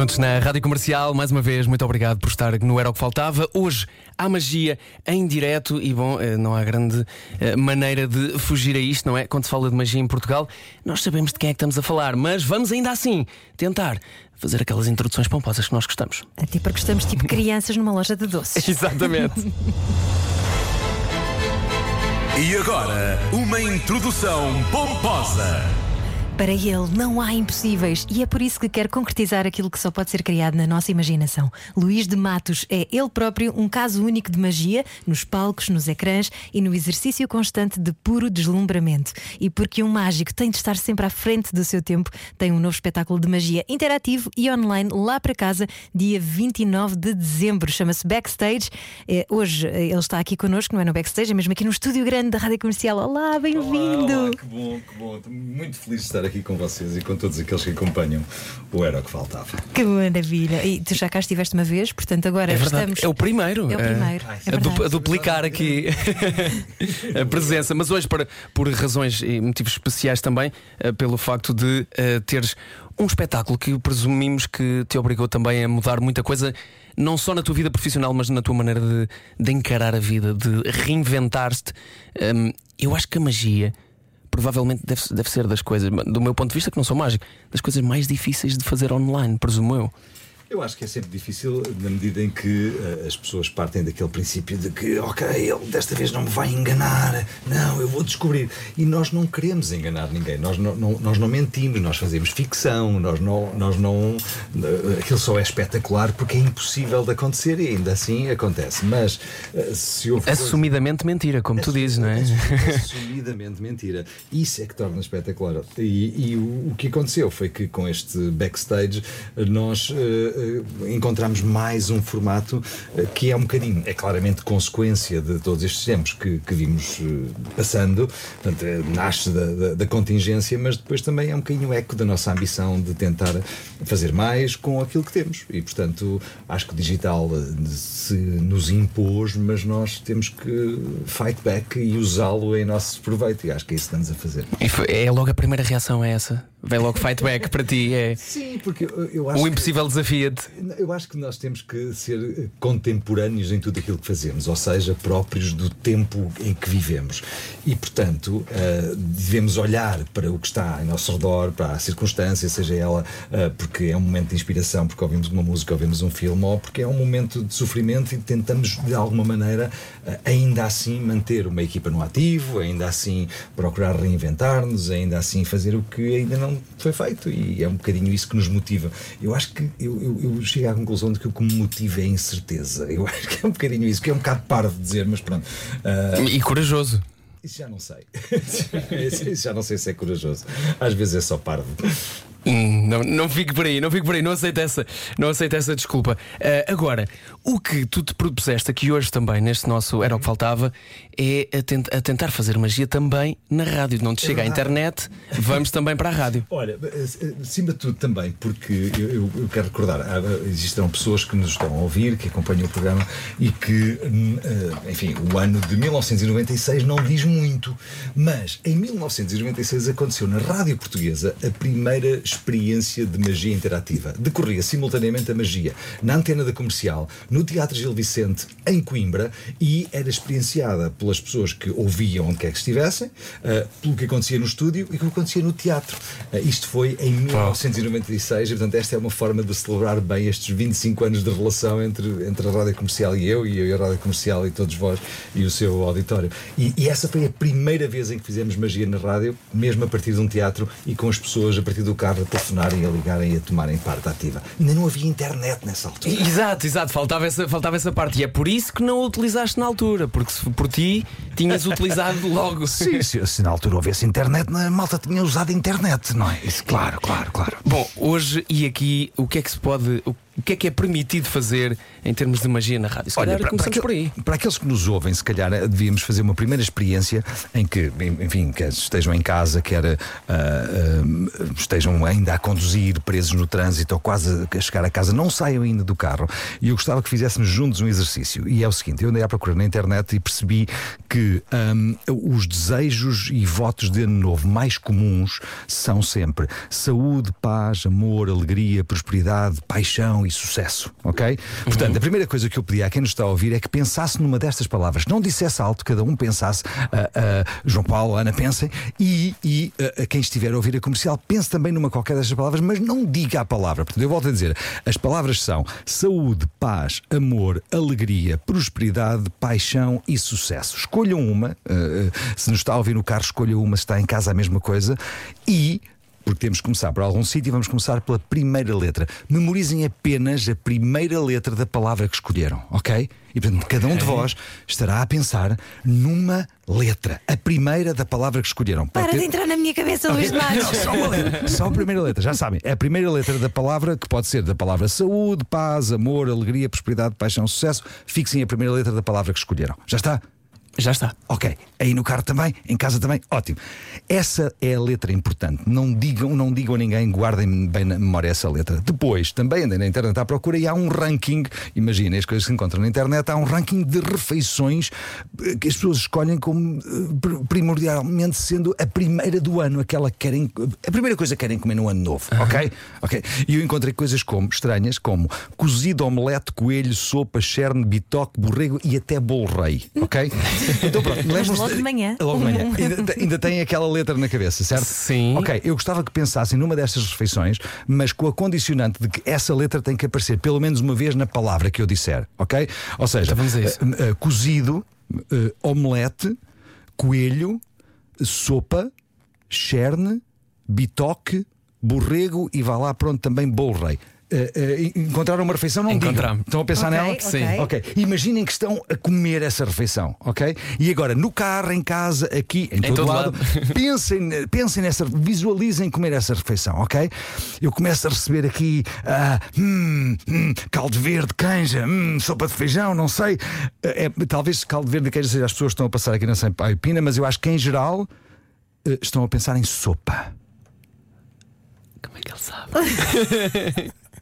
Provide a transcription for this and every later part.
Juntos na Rádio Comercial, mais uma vez, muito obrigado por estar no Era o que Faltava. Hoje há magia em direto e, bom, eh, não há grande eh, maneira de fugir a isto, não é? Quando se fala de magia em Portugal, nós sabemos de quem é que estamos a falar, mas vamos ainda assim tentar fazer aquelas introduções pomposas que nós gostamos. Até porque estamos tipo crianças numa loja de doces. Exatamente. E agora, uma introdução pomposa. Para ele não há impossíveis e é por isso que quer concretizar aquilo que só pode ser criado na nossa imaginação. Luís de Matos é ele próprio um caso único de magia nos palcos, nos ecrãs e no exercício constante de puro deslumbramento. E porque um mágico tem de estar sempre à frente do seu tempo, tem um novo espetáculo de magia interativo e online lá para casa, dia 29 de dezembro. Chama-se Backstage. É, hoje eh, ele está aqui connosco, não é no Backstage, é mesmo aqui no estúdio grande da Rádio Comercial. Olá, bem-vindo! Que bom, que bom. Estou muito feliz de estar aqui com vocês e com todos aqueles que acompanham o Era o que Faltava. Que maravilha! E tu já cá estiveste uma vez, portanto agora É estamos. é o primeiro. É o eh, primeiro. é du- a duplicar aqui a presença, mas hoje para, por razões e motivos especiais também, eh, pelo facto de eh, teres um espetáculo que presumimos que te obrigou também a mudar muita coisa, não só na tua vida profissional, mas na tua maneira de, de encarar a vida, de reinventar-te. Hum, eu acho que a magia. Provavelmente deve, deve ser das coisas, do meu ponto de vista, que não sou mágico, das coisas mais difíceis de fazer online, presumo eu. Eu acho que é sempre difícil na medida em que eh, as pessoas partem daquele princípio de que, ok, ele desta vez não me vai enganar, não, eu vou descobrir. E nós não queremos enganar ninguém, nós não, não- nós não mentimos, nós fazemos ficção, nós não. Nós não eh, aquilo só é espetacular porque é impossível de acontecer e ainda assim acontece. Mas eh, se houve. coisa- Assumidamente mentira, como tu dizes, não é? Assumidamente mentira. Isso é que torna espetacular. E, e o, o que aconteceu foi que com este backstage nós encontramos mais um formato eh, que é um bocadinho, é claramente consequência de todos estes tempos que, que vimos eh, passando, portanto, eh, nasce da, da- da contingência, mas depois também é um bocadinho eco da nossa ambição de tentar fazer mais com aquilo que temos. E portanto, acho que o digital eh, se nos impôs, mas nós temos que fight back e usá-lo em nosso proveito. E acho que é isso que estamos a fazer. E foi- é logo a primeira reação é essa. Vem logo fight back para ti. É. Sim, porque eu, acho O impossível desafia-te. Eu acho que nós temos que ser eh, contemporâneos em tudo aquilo que fazemos, ou seja, próprios do tempo em que vivemos. E, portanto, eh, devemos olhar para o que está ao nosso redor, para a circunstância, seja ela eh, porque é um momento de inspiração, porque ouvimos uma música, ouvimos um filme, ou porque é um momento de sofrimento e tentamos, de alguma maneira, eh, ainda assim manter uma equipa no ativo, ainda assim procurar reinventar-nos, ainda assim fazer o que ainda não foi feito. E é um bocadinho isso que nos motiva. Eu acho que eu, eu, eu chego à conclusão de que o que me motiva é a incerteza. Eu acho que é um bocadinho isso, que é um bocado parvo de dizer, mas pronto. Ah, E corajoso. isso já não sei. isso já não sei se é corajoso. Às vezes é só parvo. Hum, não, não fico por aí, não fico por aí, não aceito essa, não aceito essa desculpa. Ah, agora, o que tu te propuseste aqui hoje também, neste nosso Era o que Faltava, é a, tent- a tentar fazer magia também na rádio. Não te chega à internet, vamos também para a rádio. Olha, eh, acima de tudo também, porque eu, eu- eu quero recordar, há- existem pessoas que nos estão a ouvir, que acompanham o programa e que, hum, eh, enfim, o ano de 1996 não diz muito, mas em 1996 aconteceu na Rádio Portuguesa a primeira experiência de magia interativa. Decorria simultaneamente a magia na antena da comercial, no Teatro Gil Vicente, em Coimbra, e era experienciada pelas pessoas que ouviam onde quer que estivessem, eh, pelo que acontecia no estúdio e pelo que acontecia no teatro. Eh, isto foi em 1996, e portanto, esta é uma forma de celebrar bem estes 25 anos de relação entre, entre a rádio comercial e eu, e eu e a rádio comercial e todos vós e o seu auditório. E, e essa foi a primeira vez em que fizemos magia na rádio, mesmo a partir de um teatro e com as pessoas a partir do carro a telefonarem, a ligarem e a tomarem parte ativa. Ainda não havia internet nessa altura. Exato, exato, faltava essa, faltava essa parte. E é por isso que não a utilizaste na altura, porque se por ti tinhas utilizado logo. Sim, se, se na altura houvesse internet, a malta tinha usado a internet, não é? Isso, claro, claro, claro. Bom, hoje e aqui, o que é que se pode. o- o que é que é permitido fazer em termos de magia na rádio? Se calhar para, para, começamos por aí. para aqueles que nos ouvem, se calhar eh, devíamos fazer uma primeira experiência em que, enfim, que estejam em casa, quer ah, ah, estejam ainda a conduzir, presos no trânsito ou quase a chegar a casa, não saiam ainda do carro. E eu gostava que fizéssemos juntos um exercício. E é o seguinte: eu andei à procura na internet e percebi que ahm, os desejos e votos de ano novo mais comuns são sempre saúde, paz, amor, alegria, prosperidade, paixão e sucesso. Ok? Portanto, a primeira coisa que eu pedi a quem nos está a ouvir é que pensasse numa destas palavras. Não dissesse alto, cada um pensasse. ah, ah, João Paulo, Ana, pensem. E, e a quem estiver a ouvir a comercial, pense também numa qualquer destas palavras, mas não diga a palavra. Portanto, eu volto a dizer: as palavras são saúde, paz, amor, alegria, prosperidade, paixão e sucesso. Escolham uma. se nos está a ouvir no carro, escolha uma. Se está em casa, a mesma coisa. E porque temos que começar por algum sítio e vamos começar pela primeira letra. Memorizem apenas a primeira letra da palavra que escolheram, ok? E portanto, cada um de vós estará a pensar numa letra, a primeira da palavra que escolheram. Pode Para de ter- entrar na minha cabeça, Luís de? Matos. Não, só uma letra. Só a primeira letra, já sabem. É a primeira letra da palavra que pode ser da palavra saúde, paz, amor, alegria, prosperidade, paixão, sucesso. Fixem a primeira letra da palavra que escolheram. Já está? Já está. Ok. Aí no carro também, em casa também, ótimo. Essa é a letra importante. Não digam, não digam a ninguém, guardem bem na memória essa letra. Depois, também andem na internet à procura e há um ranking. Imaginem as coisas que se encontram na internet, há um ranking de refeições eh, que as pessoas escolhem como eh, pr- primordialmente sendo a primeira do ano, aquela que querem, a primeira coisa que querem comer no ano novo, ok? Ok. E eu encontrei coisas como estranhas, como cozido, omelete, coelho, sopa, cherne, bitoque, borrego e até bolo rei, ok? Então pronto, lembram-se logo de manhã. Logo de manhã. ainda, ainda tem aquela letra na cabeça, certo? Sim. Ok, eu gostava que pensassem numa destas refeições, mas com a condicionante de que essa letra tem que aparecer pelo menos uma vez na palavra que eu disser, ok? Ou seja, Então eh, eh, cozido, eh, omelete, coelho, sopa, cherne, bitoque, borrego e vá lá pronto também bolo rei. Eh, eh, encontraram uma refeição? Não digam. Encontramos. Estão a pensar Ok, nela? ok. Sim. Ok. Imaginem que estão a comer essa refeição, ok? E agora, no carro, em casa, aqui, em, todo, todo lado, lado. pensem, pensem nessa, visualizem comer essa refeição, ok? Eu começo a receber aqui ah, hum, hum, caldo verde, canja, hum, sopa de feijão, não sei. É, talvez caldo verde e canja seja as pessoas que estão a passar aqui na Sampaio Pina, mas eu acho que em geral eh, estão a pensar em sopa. Como é que ele sabe?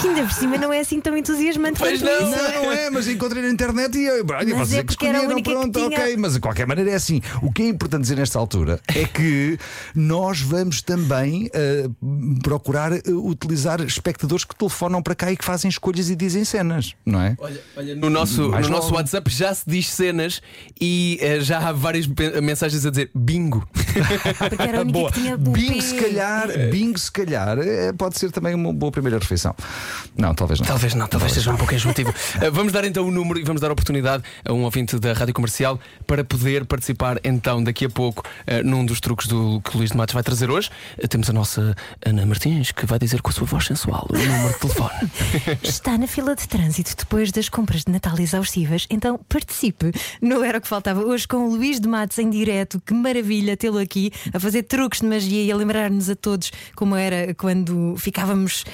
Que ainda por cima não é assim tão entusiasmante Pois quanto não. isso. Não, não é, mas encontrei na internet e eu, olha, Mas vocês é que escolheram, única que pronto, tinha. ok, mas de qualquer maneira é assim. O que é importante dizer nesta altura é que nós vamos também eh, procurar eh, utilizar espectadores que telefonam para cá e que fazem escolhas e dizem cenas, não é? Olha, olha, no nosso, Mais no nosso. WhatsApp já se diz cenas e eh, já há várias mensagens a dizer bingo. Porque era a única Boa. que tinha Bingo, se calhar, bingo, se calhar, pode ser também uma boa primeira refeição. Não, talvez não. Talvez não, talvez seja um pouco enjoativo. Eh, vamos dar então o número e vamos dar a oportunidade a um ouvinte da Rádio Comercial para poder participar então daqui a pouco eh, num dos truques do que o Luís de Matos vai trazer hoje. Eh, temos a nossa Ana Martins que vai dizer com a sua voz sensual o número de telefone. Está na fila de trânsito depois das compras de Natal exaustivas, então participe. Não era o que faltava. Hoje com o Luís de Matos em direto, que maravilha tê-lo aqui a fazer truques de magia e a lembrar-nos a todos como era quando ficávamos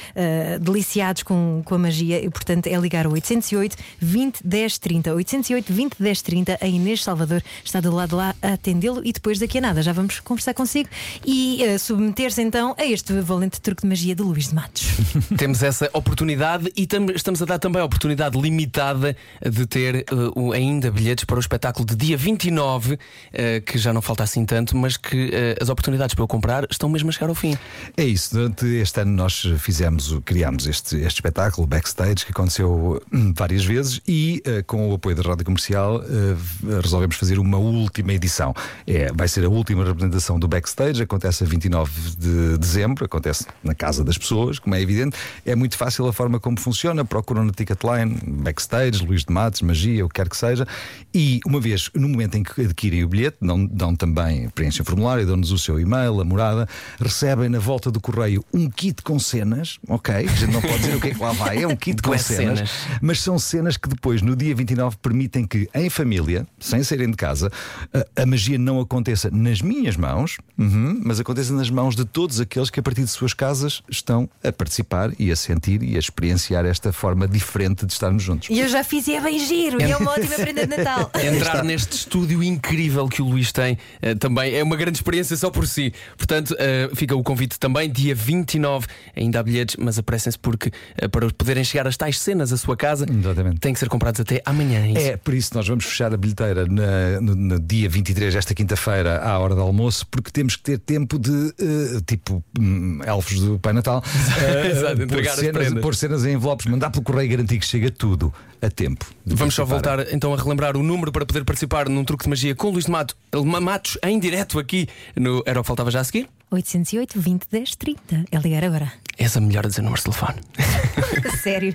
deliciados com, com a magia. E portanto é ligar ao 808 20 10 30. 808 20 10 30. A Inês Salvador está do lado de lá a atendê-lo e depois daqui a nada já vamos conversar consigo e ah, submeter-se então a este valente truque de magia de Luís de Matos. Temos essa oportunidade e tam- estamos a dar também a oportunidade limitada de ter o- ainda bilhetes para o espetáculo de dia 29, eh, que já não falta assim tanto, mas que as oportunidades para eu comprar estão mesmo a chegar ao fim. É isso, durante este ano nós fizemos, o- criámos este, este espetáculo backstage que aconteceu hum, várias vezes e eh, com o apoio da Rádio Comercial eh, resolvemos fazer uma última edição. É, vai ser a última representação do backstage, acontece a 29 de dezembro, acontece na casa das pessoas, como é evidente. É muito fácil a forma como funciona, procuram na Ticketline, backstage, Luís de Matos, magia, o que quer que seja, e uma vez, no momento em que adquirem o bilhete, dão, dão também, preenchem formulário, dão-nos o seu e-mail, a morada, recebem na volta do correio um kit com cenas, ok? A gente não pode dizer o que é que lá vai, é um kit com Bué cenas, cenas. mas são cenas que depois, no dia 29, permitem que, em família, sem saírem de casa, a, a magia não aconteça nas minhas mãos, uhum, mas aconteça nas mãos de todos aqueles que, a partir de suas casas, estão a participar e a sentir e a experienciar esta forma diferente de estarmos juntos. E eu já fiz e é bem giro, e é uma ótima prenda de Natal. Entrar neste estúdio incrível que o Luís tem eh, também é uma grande experiência só por si. Portanto, eh, fica o convite também, dia 29. Ainda há bilhetes, mas apressem-se porque eh, para poderem chegar às tais cenas à sua casa, Exatamente. têm que ser comprados até amanhã. é isso? É, por isso nós vamos fechar a bilheteira na- no, no dia 23, esta quinta-feira, à hora do almoço, porque temos que ter tempo de, eh, tipo, hum, elfos do Pai Natal, eh, Exato, pôr, entregar as cenas, pôr cenas em envelopes, mandar pelo correio e garantir que chega tudo a tempo. Vamos só voltar então a relembrar o número para poder participar num truque de magia com Luís de Mato, Matos em direto aqui no Era o que Faltava Já a seguir. 808 20 10 30. É ligar agora. És a melhor a dizer números de telefone. Sério.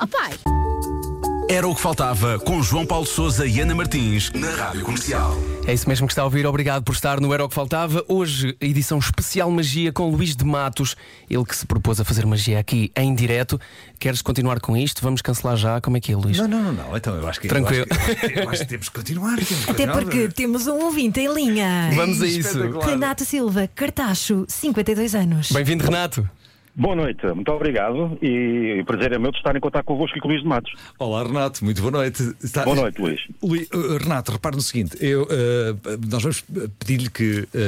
Oh pai, Era o que faltava com João Paulo Souza e Ana Martins na Rádio Comercial. É isso mesmo que está a ouvir. Obrigado por estar no Era o que Faltava. Hoje, a edição especial Magia com Luís de Matos. Ele que se propôs a fazer magia aqui em direto. Queres continuar com isto? Vamos cancelar já. Como é que é, Luís? Não, não, não, não. Então eu acho que Tranquilo. Eu acho que, eu acho que temos que continuar. temos que Até continuar. porque temos um ouvinte em linha. Vamos a isso. Renato Silva, Cartacho, 52 anos. Bem-vindo, Renato. Boa noite, muito obrigado e o prazer é meu de estar em contato convosco e com o Luís de Matos. Olá, Renato, muito boa noite. Está- Boa noite, Luís. Lui- uh, Renato, repare no seguinte: eu, eh, nós vamos pedir-lhe que eh,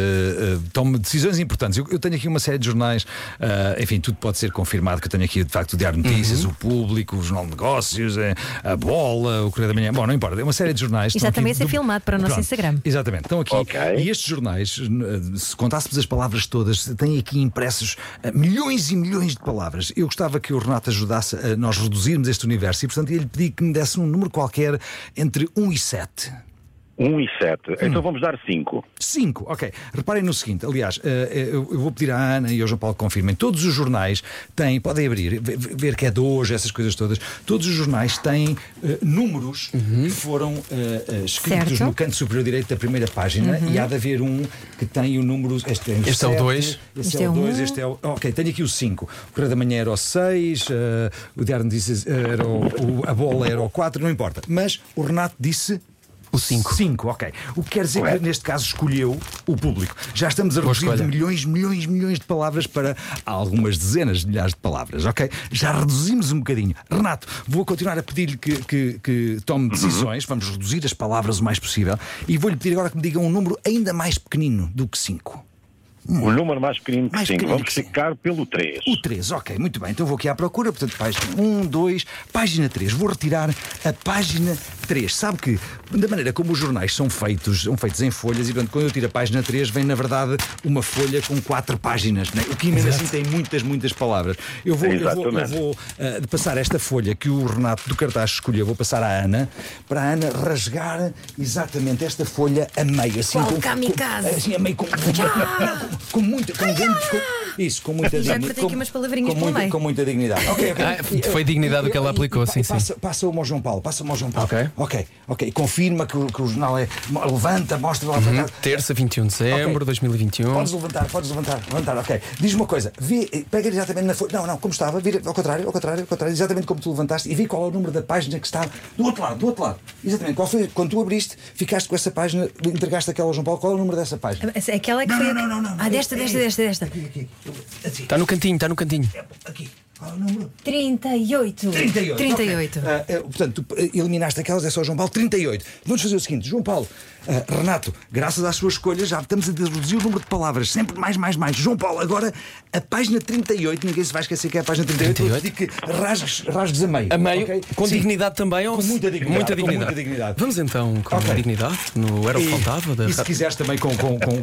eh, tome decisões importantes. Eu, eu tenho aqui uma série de jornais, eh, enfim, tudo pode ser confirmado. Que eu tenho aqui de facto o Diário de Notícias, Uhum. o Público, o Jornal de Negócios, eh, a Bola, o Correio da Manhã. Bom, não importa, é uma série de jornais. Já também a ser filmado para o nosso Instagram. Exatamente, estão aqui. Ok. E estes jornais, eh, se contássemos as palavras todas, têm aqui impressos eh, milhões e milhões de palavras. Eu gostava que o Renato ajudasse a nós reduzirmos este universo e, portanto, ia lhe pedir que me desse um número qualquer entre 1 e 7. 1 e 7. Então vamos dar 5. 5, ok. Reparem no seguinte, aliás, eh, eh, eu vou pedir à Ana e ao João Paulo que confirmem. Todos os jornais têm, podem abrir, ve- ver que é de hoje, essas coisas todas. Todos os jornais têm eh, números que foram eh, escritos Certo. no canto superior direito da primeira página e há de haver um que tem o número. Este, é o Este é o sete, dois. Este, Este é é o um. 2, este é o. Ok, tenho aqui o 5. O Correio da Manhã era o 6, o Diário de Notícias era o, o- a bola era o 4, não importa. Mas o Renato disse. O cinco. 5, ok. O que quer dizer que neste caso escolheu o público. Já estamos a reduzir de milhões, milhões, milhões de palavras para algumas dezenas de milhares de palavras, ok? Já reduzimos um bocadinho. Renato, vou continuar a pedir-lhe que, que- que tome decisões, vamos reduzir as palavras o mais possível e vou-lhe pedir agora que me diga um número ainda mais pequenino do que 5. O número mais pequenino que Mais 5. pequenino Vamos ficar pelo 3. O 3, ok, muito bem. Então vou aqui à procura, portanto, página 1, 2, página 3. Vou retirar a página 3. Sabe que, da maneira como os jornais são feitos, são feitos em folhas, e portanto, quando eu tiro a página 3, vem na verdade uma folha com 4 páginas, né? o que mesmo assim tem muitas, muitas palavras. Eu vou, eu vou, eu vou ah, passar esta folha que o Renato do Cartaz escolheu, vou passar à Ana, para a Ana rasgar exatamente esta folha a meio, assim, Qual com, kamikaze? com, assim, a meio com, com, muita, com grande, com- isso, com muita E já com- aqui umas palavrinhas com muita, com muita dignidade. Ok, ok. Ah, foi dignidade o que ela aplicou, sim, sim. Passa, passa-o ao João Paulo, passa-o ao João Paulo. Ok. ok, ok. Confirma que, o- que o jornal é. Levanta, mostra lá para cá. Terça, 21 de dezembro de 2021. Podes levantar, podes levantar, levantar, ok. Diz uma coisa, eh, pega exatamente na folha. Não, não, como estava, vira ao contrário, ao contrário, ao contrário, exatamente como tu levantaste e vê qual é o número da página que está do outro lado, do outro lado. Exatamente. Qual foi, quando tu abriste, ficaste com essa página, entregaste aquela ao João Paulo, qual é o número dessa página? Aquela que Não, foi. a- não, não, não, não. Ah, desta, É desta, isso. desta, desta. Aqui, aqui. Assim. Está no cantinho, está no cantinho. Aqui. Qual é o número? 38. 38. 38. ok. Ah, portanto, tu, ah, eliminaste aquelas, é só João Paulo, 38. Vamos fazer o seguinte, João Paulo, ah, Renato, graças às suas escolhas já estamos a reduzir o número de palavras, sempre mais, mais, mais. João Paulo, agora a página 38, ninguém se vai esquecer que é a página 38, vou 38? pedir que rasgues, rasgues a meio. A meio, ok? com Sim. dignidade também? ou Com muita dignidade, Muita dignidade. muita dignidade. Vamos então com Ok. dignidade no Era o que Faltava. Da... E se quiseres também com, com, com,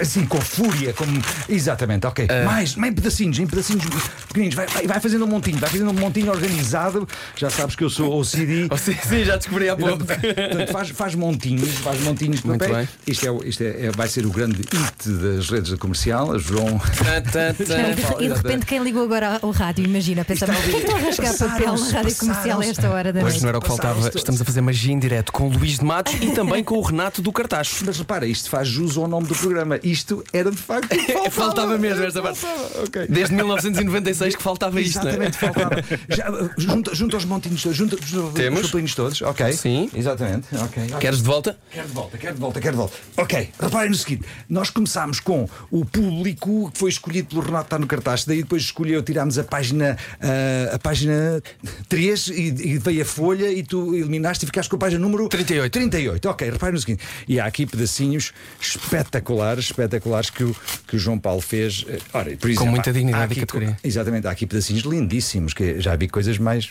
assim, com fúria, como. Exatamente, ok. Ah. Mais, mais em pedacinhos, em pedacinhos pequeninos. Vai, vai, vai fazendo um montinho, vai fazendo um montinho organizado. Já sabes que eu sou OCD. Sim, sim, já descobri há pouco. Portanto, faz, faz montinhos montinhos, faz montinhos de bem. Isto, é, isto é, é- vai ser o grande hit das redes da comercial. A João. Tá, tá, tá. E de repente quem ligou agora ao rádio, imagina, pensa, mas porquê que estão a rasgar papel na rádio comercial a esta hora da Hoje noite? não era o que faltava. Estamos a fazer magia em direto com o Luís de Matos e também com o Renato do Cartacho. Mas repara, isto faz jus ao nome do programa. Isto era de facto. Faltava mesmo esta parte. Faltava, ok. Desde 1996 que faltava isto, não é? Exatamente, faltava. Já, uh, junta, junta os montinhos todos, junta, junta Temos. os papelinhos todos, ok? Sim. Exatamente, ok. Queres de volta? Quero de volta, quero de volta, quero de volta. Ok, reparem no seguinte: nós começámos com o público que foi escolhido pelo Renato está no cartaz, daí depois escolheu, tirámos a página, ah, a página 3 e, e veio a folha e tu eliminaste e ficaste com a página número 38. 38, ok, reparem no seguinte: e há aqui pedacinhos espetaculares, espetaculares que o, que o João Paulo fez. Eh, Ora, por exemplo, muita há- dignidade há e aqui- categoria. Exatamente, há aqui pedacinhos lindíssimos, que já vi coisas mais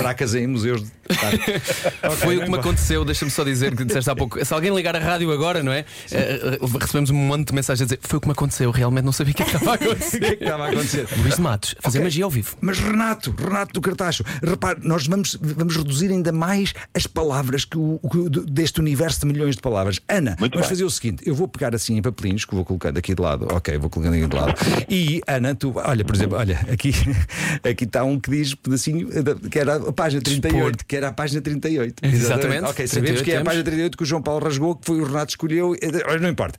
fracas em museus de arte. Foi o que me aconteceu, deixa-me só dizer que disseste há pouco. Se alguém ligar a rádio agora, não é? Eh, eh, recebemos um monte de mensagens a dizer foi o que me aconteceu, realmente não sabia o que é que estava a O que é que estava a acontecer? Luís de Matos, fazer Ok. magia ao vivo. Mas Renato, Renato do Cartacho, repare, nós vamos, vamos reduzir ainda mais as palavras que o, que- deste universo de milhões de palavras. Ana, Muito vamos bem. fazer o seguinte: eu vou pegar assim em papelinhos que vou colocando aqui de lado. Ok, vou colocando aqui de lado. E Ana, tu, olha, por exemplo, olha, aqui, aqui está um que diz pedacinho da- que era a página 38, que era a página 38. Exatamente. Ok, sabemos 38 que é a página 38 que o João Paulo rasgou, que foi o Renato que escolheu, eh, olha, não importa.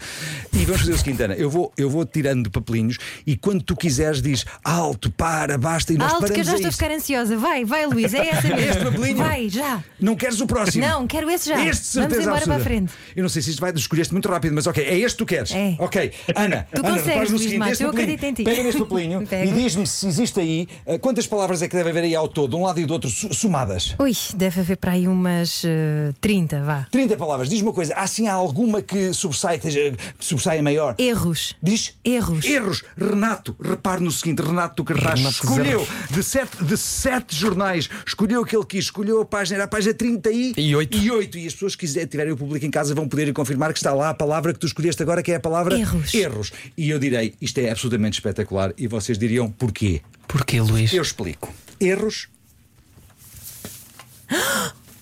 E vamos fazer o seguinte, Ana, eu vou, eu vou tirando papelinhos e quando tu quiseres diz alto, para, basta e nós Alto, que eu paramos já estou a ficar ansiosa. Vai, vai, Luís, é essa mesmo. Este papelinho? Vai, já. Não queres o próximo? Não, quero esse já. Este, Vamos certeza embora absoluta. para a frente. Eu não sei se isto vai, escolheste muito rápido, mas ok, é este que tu queres. É. Ok, Ana, Tu Ana, consegues, Luís Matos, eu acredito em ti. Pega neste papelinho e diz-me se existe aí eh, quantas palavras é que deve haver aí ao todo, de um lado e do outro, somadas. Ui, deve haver para aí umas eh, 30, vá. 30 palavras. Diz-me uma coisa, há assim há alguma que sobressai, esteja- que sobressaia maior? Erros. Diz? Erros. Erros. Renato, repare no seguinte: Renato do Cartaz Renato escolheu de sete, de sete jornais, escolheu aquele que quis, escolheu a página, era a página 38. E oito. E, oito. e as pessoas que quiserem, tiverem o público em casa vão poder ir confirmar que está lá a palavra que tu escolheste agora, que é a palavra Erros. Erros. E eu direi: isto é absolutamente espetacular. E vocês diriam porquê? Porquê, Luís? Eu explico. Erros.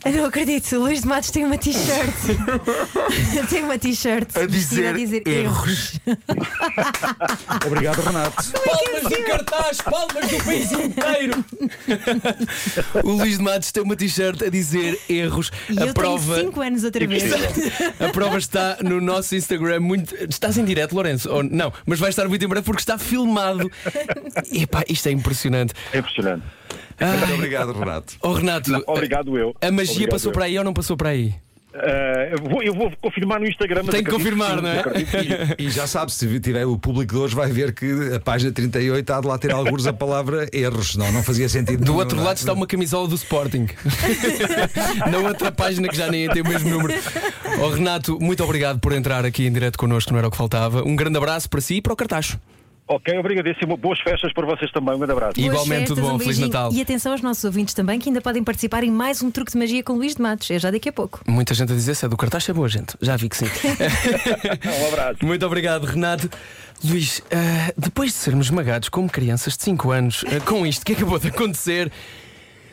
Eu não acredito, o Luís de Matos tem uma t-shirt. tem uma t-shirt A vestida dizer erros. Obrigado, Renato. Palmas do cartaz, palmas do país inteiro. o Luís de Matos tem uma t-shirt a dizer erros. E a eu prova. tenho 5 anos outra vez. A prova está no nosso Instagram. Muito... Estás em direto, Lourenço? Ou não? Mas vai estar muito em breve porque está filmado. Epá, isto é impressionante. É impressionante. Muito obrigado, Renato. Oh, Renato, Obrigado eu. a magia Obrigado passou eu. para aí ou não passou para aí? Eh, eu, vou, eu vou confirmar no Instagram. Tem que confirmar, não é? sim. E já sabe, se tiver o público de hoje, vai ver que a página 38 há de lá ter alguns a palavra erros, senão não fazia sentido. Do outro não é? lado está uma camisola do Sporting. Na outra página que já nem tem o mesmo número. Oh, Renato, muito obrigado por entrar aqui em direto connosco, não era o que faltava. Um grande abraço para si e para o cartaz. Ok, obrigadíssimo. Boas festas para vocês também. Um grande abraço. E- Igualmente, Boas tudo festas, bom, um Feliz. Natal. E atenção aos nossos ouvintes também, que ainda podem participar em mais um truque de magia com Luís de Matos. É já daqui a pouco. Muita gente a dizer se é do cartaz, é boa gente. Já vi que sim. Um abraço. Muito obrigado, Renato. Luís, ah, depois de sermos esmagados como crianças de 5 anos ah, com isto que acabou de acontecer,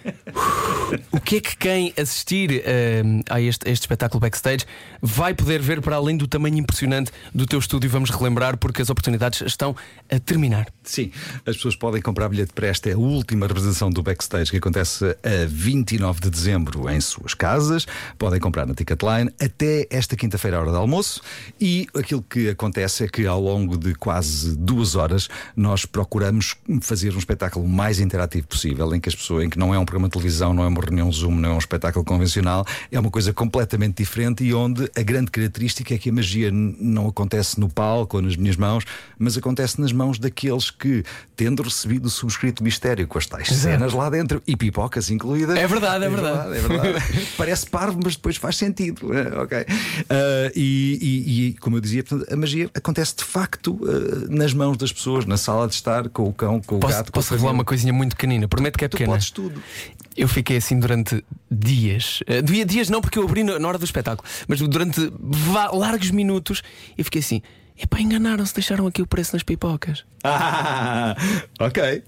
o que é que quem assistir ah, a, este, este espetáculo backstage vai poder ver para além do tamanho impressionante do teu estúdio? Vamos relembrar porque as oportunidades estão a terminar. Sim, as pessoas podem comprar bilhete para esta é a última representação do backstage que acontece a 29 de dezembro em suas casas. Podem comprar na Ticketline até esta quinta-feira, à hora do almoço. E aquilo que acontece é que ao longo de quase duas horas nós procuramos fazer um espetáculo mais interativo possível, em que as pessoas, em que não é um programa de televisão, não é uma reunião Zoom, não é um espetáculo convencional, é uma coisa completamente diferente e onde a grande característica é que a magia não acontece no palco ou nas minhas mãos, mas acontece nas mãos daqueles que, tendo recebido o subscrito mistério com as tais cenas lá dentro e pipocas incluídas. É verdade, é verdade. é verdade. Parece parvo, mas depois faz sentido. é, ok. Ah, e, e- e, como eu dizia, portanto, a magia acontece de facto ah, nas mãos das pessoas, na sala de estar, com o cão, com o Posso, gato. posso revelar uma coisinha muito pequenina? Prometo que é Tu pequena. podes tudo. Eu fiquei assim durante dias. Eh, Dia, dias não, porque eu abri na hora do espetáculo, mas durante largos minutos eu fiquei assim. Epá, enganaram-se, deixaram aqui o preço nas pipocas. Ah, ok.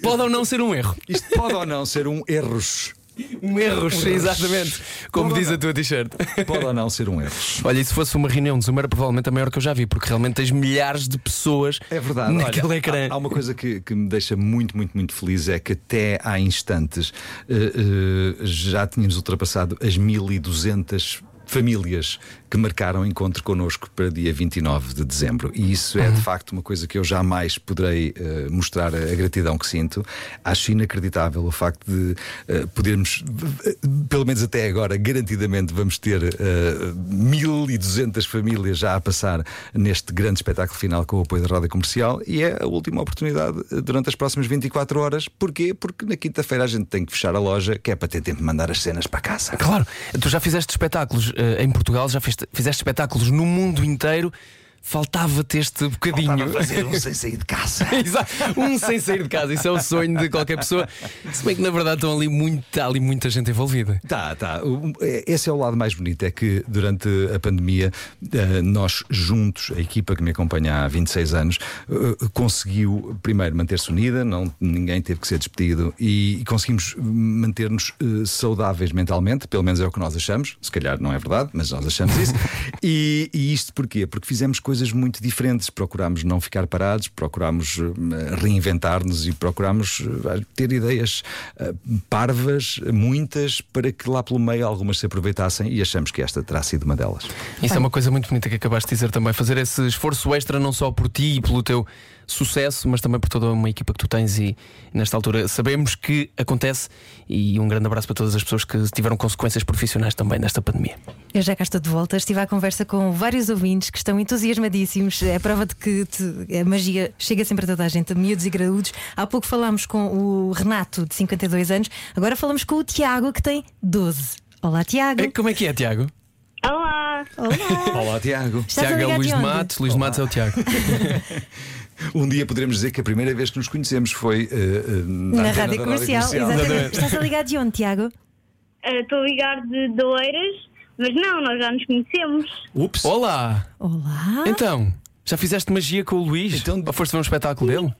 Pode ou não ser um erro. Isto pode ou não ser um erros. Um erro, exatamente. Como Pode diz a tua t-shirt. Pode ou não ser um erro. Olha, e se fosse uma reunião de Zoom, era provavelmente a maior que eu já vi, porque realmente tens milhares de pessoas É verdade. naquele Olha, ecrã. Há, há uma coisa que, que me deixa muito, muito, muito feliz: é que até há instantes eh, eh, já tínhamos ultrapassado as 1200 famílias que marcaram encontro connosco para dia 29 de dezembro. E isso é de facto uma coisa que eu jamais poderei eh, mostrar a gratidão que sinto. Acho inacreditável o facto de eh, podermos, eh, pelo menos até agora, garantidamente vamos ter eh, 1200 famílias já a passar neste grande espetáculo final com o apoio da Rádio Comercial e é a última oportunidade durante as próximas 24 horas. Porquê? Porque na quinta-feira a gente tem que fechar a loja, que é para ter tempo de mandar as cenas para casa. Claro, tu já fizeste espetáculos em Portugal, já fizeste, fizeste espetáculos no mundo inteiro. Faltava-te este bocadinho. Faltava fazer um sem sair de casa. Exato. Um sem sair de casa, isso é o sonho de qualquer pessoa. Se bem que na verdade estão ali está ali muita gente envolvida. Tá, tá. É- Esse é o lado mais bonito: é que durante a pandemia, eh, nós juntos, a equipa que me acompanha há 26 anos, eh, conseguiu primeiro manter-se unida, não, ninguém teve que ser despedido e, e conseguimos manter-nos eh, saudáveis mentalmente, pelo menos é o que nós achamos. Se calhar não é verdade, mas nós achamos isso. e, e isto porquê? Porque fizemos coisas muito diferentes. Procurámos não ficar parados, procurámos eh, reinventar-nos e procurámos eh, ter ideias eh, parvas, muitas, para que lá pelo meio algumas se aproveitassem e achamos que esta terá sido uma delas. Isso é uma coisa muito bonita que acabaste de dizer também. Fazer esse esforço extra não só por ti e pelo teu sucesso, mas também por toda uma equipa que tu tens. E nesta altura sabemos que acontece. E um grande abraço para todas as pessoas que tiveram consequências profissionais também nesta pandemia. Eu já cá estou de volta, estive à conversa com vários ouvintes que estão entusiasmadíssimos. É prova de que te- a magia chega sempre a toda a gente, a miúdos e graúdos. Há pouco falámos com o Renato, de 52 anos, agora falamos com o Tiago, que tem 12. Olá, Tiago. É, como é que é, Tiago? Olá! Olá. Olá, Tiago. Estás a Tiago é o Luís de? Matos, Luís de Matos é o Tiago. Um dia poderemos dizer que a primeira vez que nos conhecemos foi eh, eh, na, Na rádio da comercial, exatamente. Estás a ligar de onde, Tiago? Eh, Estou a ligar de Doeiras, mas não, nós já nos conhecemos. Ups. Olá! Olá. Então, já fizeste magia com o Luís? Então- foste ver um espetáculo dele?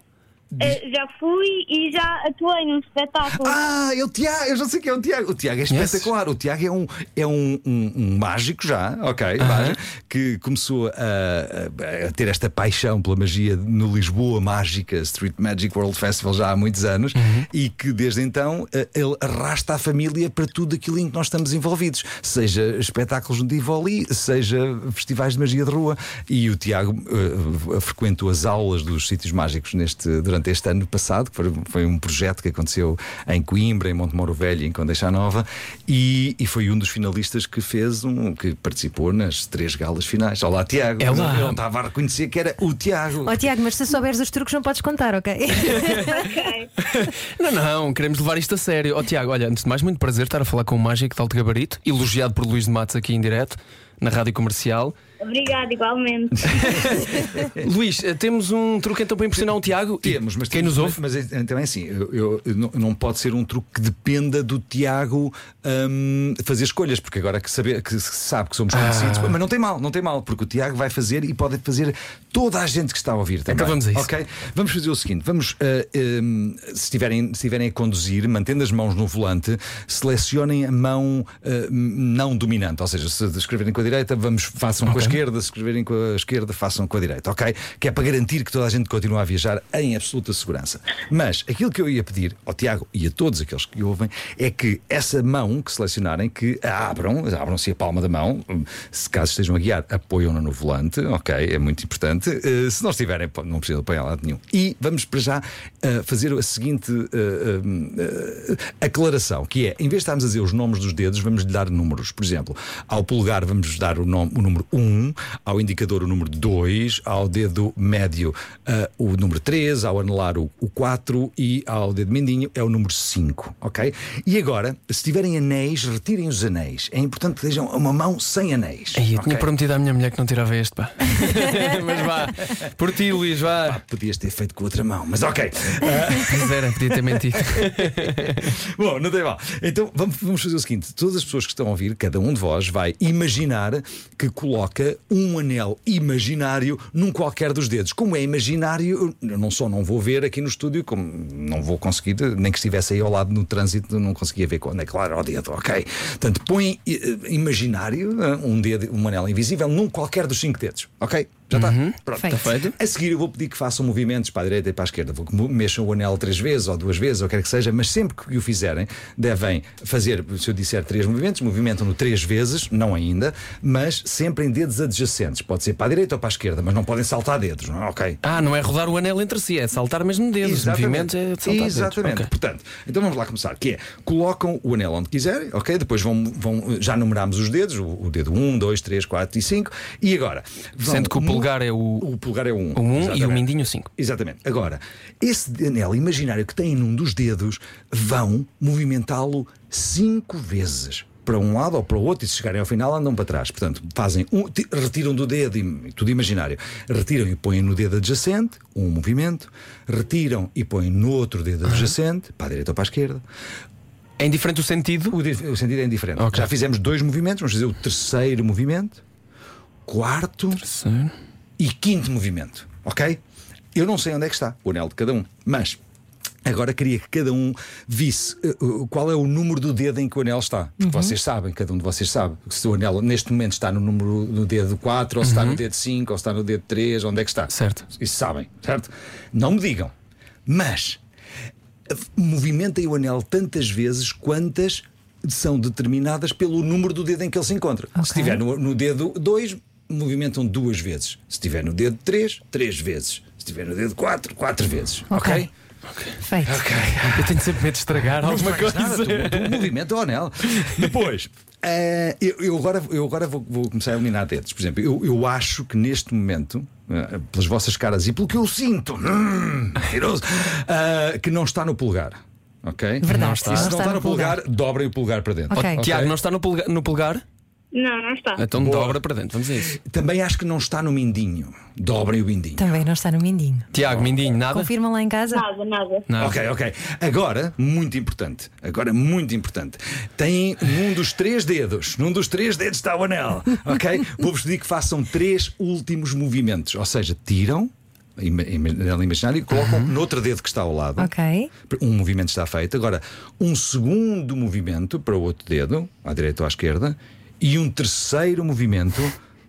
Eh, já fui e já atuei num espetáculo. Ah, é o Tiago, eu já sei que é o Tiago. O Tiago é espetacular. O Tiago é um, é um, um- um mágico já, ok, mágico, que começou a, a- a ter esta paixão pela magia no Lisboa Mágica Street Magic World Festival já há muitos anos e que desde então eh, ele arrasta a família para tudo aquilo em que nós estamos envolvidos, seja espetáculos no Tivoli, seja festivais de magia de rua. E o Tiago eh, frequentou as aulas dos sítios mágicos neste, durante este ano passado, que foi, foi um projeto que aconteceu em Coimbra, em Montemoro Velho, em Condeixa Nova, e, e foi um dos finalistas que fez um que participou nas três galas finais. Olá, Tiago. É lá. Eu não estava a reconhecer que era o Tiago. Ó Tiago, mas se souberes os truques, não podes contar, ok? Ok. Não, não, queremos levar isto a sério. Ó Tiago, olha, antes de mais, muito prazer estar a falar com um mágico de alto gabarito, elogiado por Luís de Matos aqui em direto, na rádio comercial. Obrigada, igualmente. Luís, eh, temos um truque então para impressionar o Tiago? Temos, mas quem temos- nos ouve? Mas, mas é- então é assim: eu, eu- não, não pode ser um truque que dependa do Tiago hum, fazer escolhas, porque agora que, saber, que se sabe que somos Ah. conhecidos, mas não tem mal, não tem mal, porque o Tiago vai fazer e pode fazer toda a gente que está a ouvir também. Então vamos a isso. Ok? Vamos fazer o seguinte: vamos, ah, hum, se, estiverem, se estiverem a conduzir, mantendo as mãos no volante, selecionem a mão ah, não dominante, ou seja, se escreverem com a direita, vamos, façam com a esquerda, se escreverem com a esquerda, façam com a direita, ok? Que é para garantir que toda a gente continua a viajar em absoluta segurança. Mas aquilo que eu ia pedir ao Tiago e a todos aqueles que ouvem é que essa mão que selecionarem, que a abram, abram-se a palma da mão, se caso estejam a guiar, apoiam-na no volante, ok? É muito importante. Eh, se não estiverem, não precisam apoiar lado nenhum. E vamos para já eh, fazer a seguinte eh, aclaração, que é, em vez de estarmos a dizer os nomes dos dedos, vamos lhe dar números. Por exemplo, ao polegar vamos dar o, nome, o número 1, ao indicador o número 2, ao dedo médio eh, o número 3, ao anelar o, o 4 e ao dedo mindinho é o número 5, ok? E agora, se tiverem anéis, retirem os anéis. É importante que estejam uma mão sem anéis. Ei, eu ok? tinha prometido à minha mulher que não tirava este, pá. Mas vá, por ti, Luís, vá. Podias ter feito com outra mão, mas ok. Pois era, podia ter mentido. Bom, não tem mal. Então vamos, vamos fazer o seguinte: todas as pessoas que estão a ouvir, cada um de vós vai imaginar que coloca coloca um anel imaginário num qualquer dos dedos. Como é imaginário, eu não só não vou ver aqui no estúdio, como não vou conseguir, nem que estivesse aí ao lado no trânsito, não conseguia ver quando é claro o dedo, ok? Portanto, põe eh, imaginário, eh, um dedo, um anel invisível, num qualquer dos cinco dedos, ok? Já está? Pronto. Feito. Está feito? A seguir eu vou pedir que façam movimentos para a direita e para a esquerda. Vou que mexam o anel três vezes ou duas vezes, ou quer que seja, mas sempre que o fizerem, devem fazer, se eu disser três movimentos, movimentam-no três vezes, não ainda, mas sempre em dedos adjacentes. Pode ser para a direita ou para a esquerda, mas não podem saltar dedos, não é? Ok. Ah, não é rodar o anel entre si, é saltar mesmo dedos. Os movimentos é saltar. Exatamente. Ok. Portanto, então vamos lá começar. Que é, colocam o anel onde quiserem, ok? Depois vão, vão já numeramos os dedos, o, o dedo 1, 2, 3, 4 e 5. E agora? vão Sendo que o polegar é o- O polegar é o 1. o um e o mindinho o cinco. Exatamente. Agora, esse anel imaginário que têm num dos dedos vão movimentá-lo cinco vezes. Para um lado ou para o outro, e se chegarem ao final andam para trás. Portanto, fazem um, ti- retiram do dedo, tudo imaginário, retiram e põem no dedo adjacente, um movimento, retiram e põem no outro dedo adjacente, para a direita ou para a esquerda. É indiferente o sentido. O, o sentido é indiferente. Ok. Já fizemos dois movimentos, vamos fazer o terceiro movimento, quarto e quinto movimento, ok? Eu não sei onde é que está o anel de cada um, mas agora queria que cada um visse uh, uh, qual é o número do dedo em que o anel está. Porque vocês sabem, cada um de vocês sabe, se o anel neste momento está no número no dedo 4, ou se está no dedo 5, ou se está no dedo 3, onde é que está. Certo. Isso sabem, certo? Não me digam. Mas eh, movimentem o anel tantas vezes quantas são determinadas pelo número do dedo em que ele se encontra. Se estiver no, no dedo 2, movimentam duas vezes. Se estiver no dedo 3, três vezes. Se estiver no dedo 4, quatro vezes. Ok. Ok? Feito. Eu tenho sempre medo de estragar alguma Não estragas coisa. nada, tu, tu movimenta o anel. Depois, eh, eu, eu agora, eu agora vou, vou começar a eliminar dedos. Por exemplo, eu, eu acho que neste momento, eh, pelas vossas caras e pelo que eu sinto, hum, mentiroso, eh, que não está no polegar. Ok? Verdade, Não não está. está. Se não está no polegar, dobrem o polegar para dentro. Ok. Tiago, não está no polegar? No polegar? Não, não está. Então Boa. dobra para dentro, vamos a isso. Também acho que não está no mindinho. Dobrem o mindinho. Também não está no mindinho. Tiago, mindinho, nada? Confirma lá em casa. Nada, nada. Não. Ok, ok. Agora, muito importante. Agora, muito importante. Tem num dos três dedos, num dos três dedos está o anel. Ok? Vou-vos pedir que façam três últimos movimentos. Ou seja, tiram anel imaginário e colocam no outro dedo que está ao lado. Ok. Um movimento está feito. Agora, um segundo movimento para o outro dedo, à direita ou à esquerda, e um terceiro movimento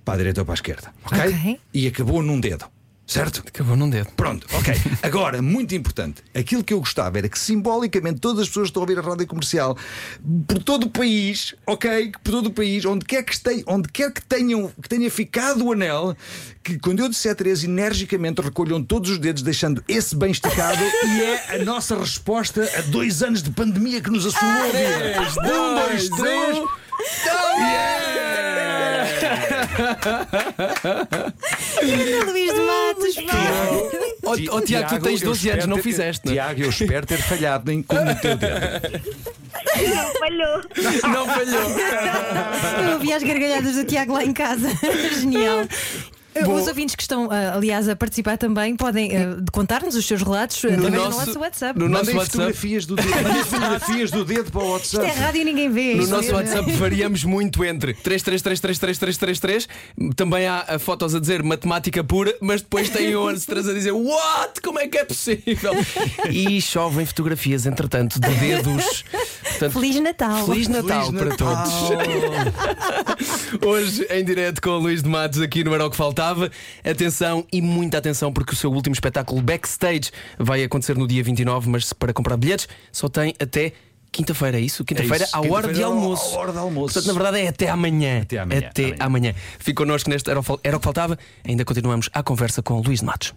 para a direita ou para a esquerda. Ok? Ok. E acabou num dedo. Certo? Acabou num dedo. Pronto, ok. Agora, muito importante, aquilo que eu gostava era que simbolicamente todas as pessoas que estão a ouvir a rádio comercial por todo o país, ok? Por todo o país, onde quer que, este, onde quer que, tenham, que tenha ficado o anel, que quando eu disser três, energicamente recolham todos os dedos, deixando esse bem esticado, e é a nossa resposta a dois anos de pandemia que nos assolou. a vida. um, dois, três. Ana Luís de Matos, pá. Ó ó, Tiago, tu tens eu 12 anos, não ter- fizeste. não é? Tiago, eu espero ter falhado em como o teu dedo. Não falhou. Não falhou. Eu ouvi as gargalhadas do Tiago lá em casa. Genial. Os ouvintes que estão, ah, aliás, a participar também podem ah, contar-nos os seus relatos ah, através do nosso WhatsApp. no nosso Mandem WhatsApp. fotografias do dedo. Mandem fotografias do dedo para o Isto WhatsApp. é rádio e ninguém vê. No Isto nosso é- WhatsApp variamos muito entre 33333333. Também há ah, fotos a dizer matemática pura, mas depois tem outras a dizer What? Como é que é possível? E chovem fotografias, entretanto, de dedos. Portanto, Feliz Natal. Feliz Natal Feliz para Natal. todos. Hoje, em direto com o Luís de Matos, aqui no Era o que Faltava. Atenção e muita atenção, porque o seu último espetáculo backstage vai acontecer no dia 29, mas para comprar bilhetes só tem até. Quinta-feira, é isso? Quinta-feira, isso. à hora de almoço. à hora de almoço. Portanto, na verdade, é até amanhã. Até amanhã, Até amanhã. amanhã. Fique connosco neste Era o Fal- Era o que Faltava. Ainda continuamos a conversa com o Luís de Matos.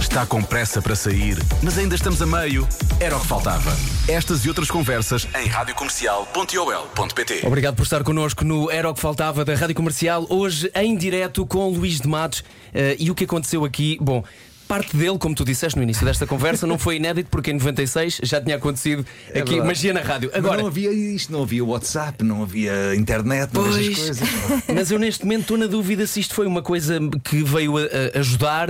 Está com pressa para sair, mas ainda estamos a meio. Era o que faltava. Estas e outras conversas em radiocomercial.ol.pt. Obrigado por estar connosco no Era o que Faltava da Rádio Comercial, hoje em direto com Luís de Matos. Eh, e o que aconteceu aqui? Bom, parte dele, como tu disseste no início desta conversa, não foi inédito porque em 96 já tinha acontecido aqui verdade. magia na rádio. Mas Agora, não havia isto, não havia WhatsApp, não havia internet, não havia Pois, coisas. mas eu neste momento estou na dúvida se isto foi uma coisa que veio a, a ajudar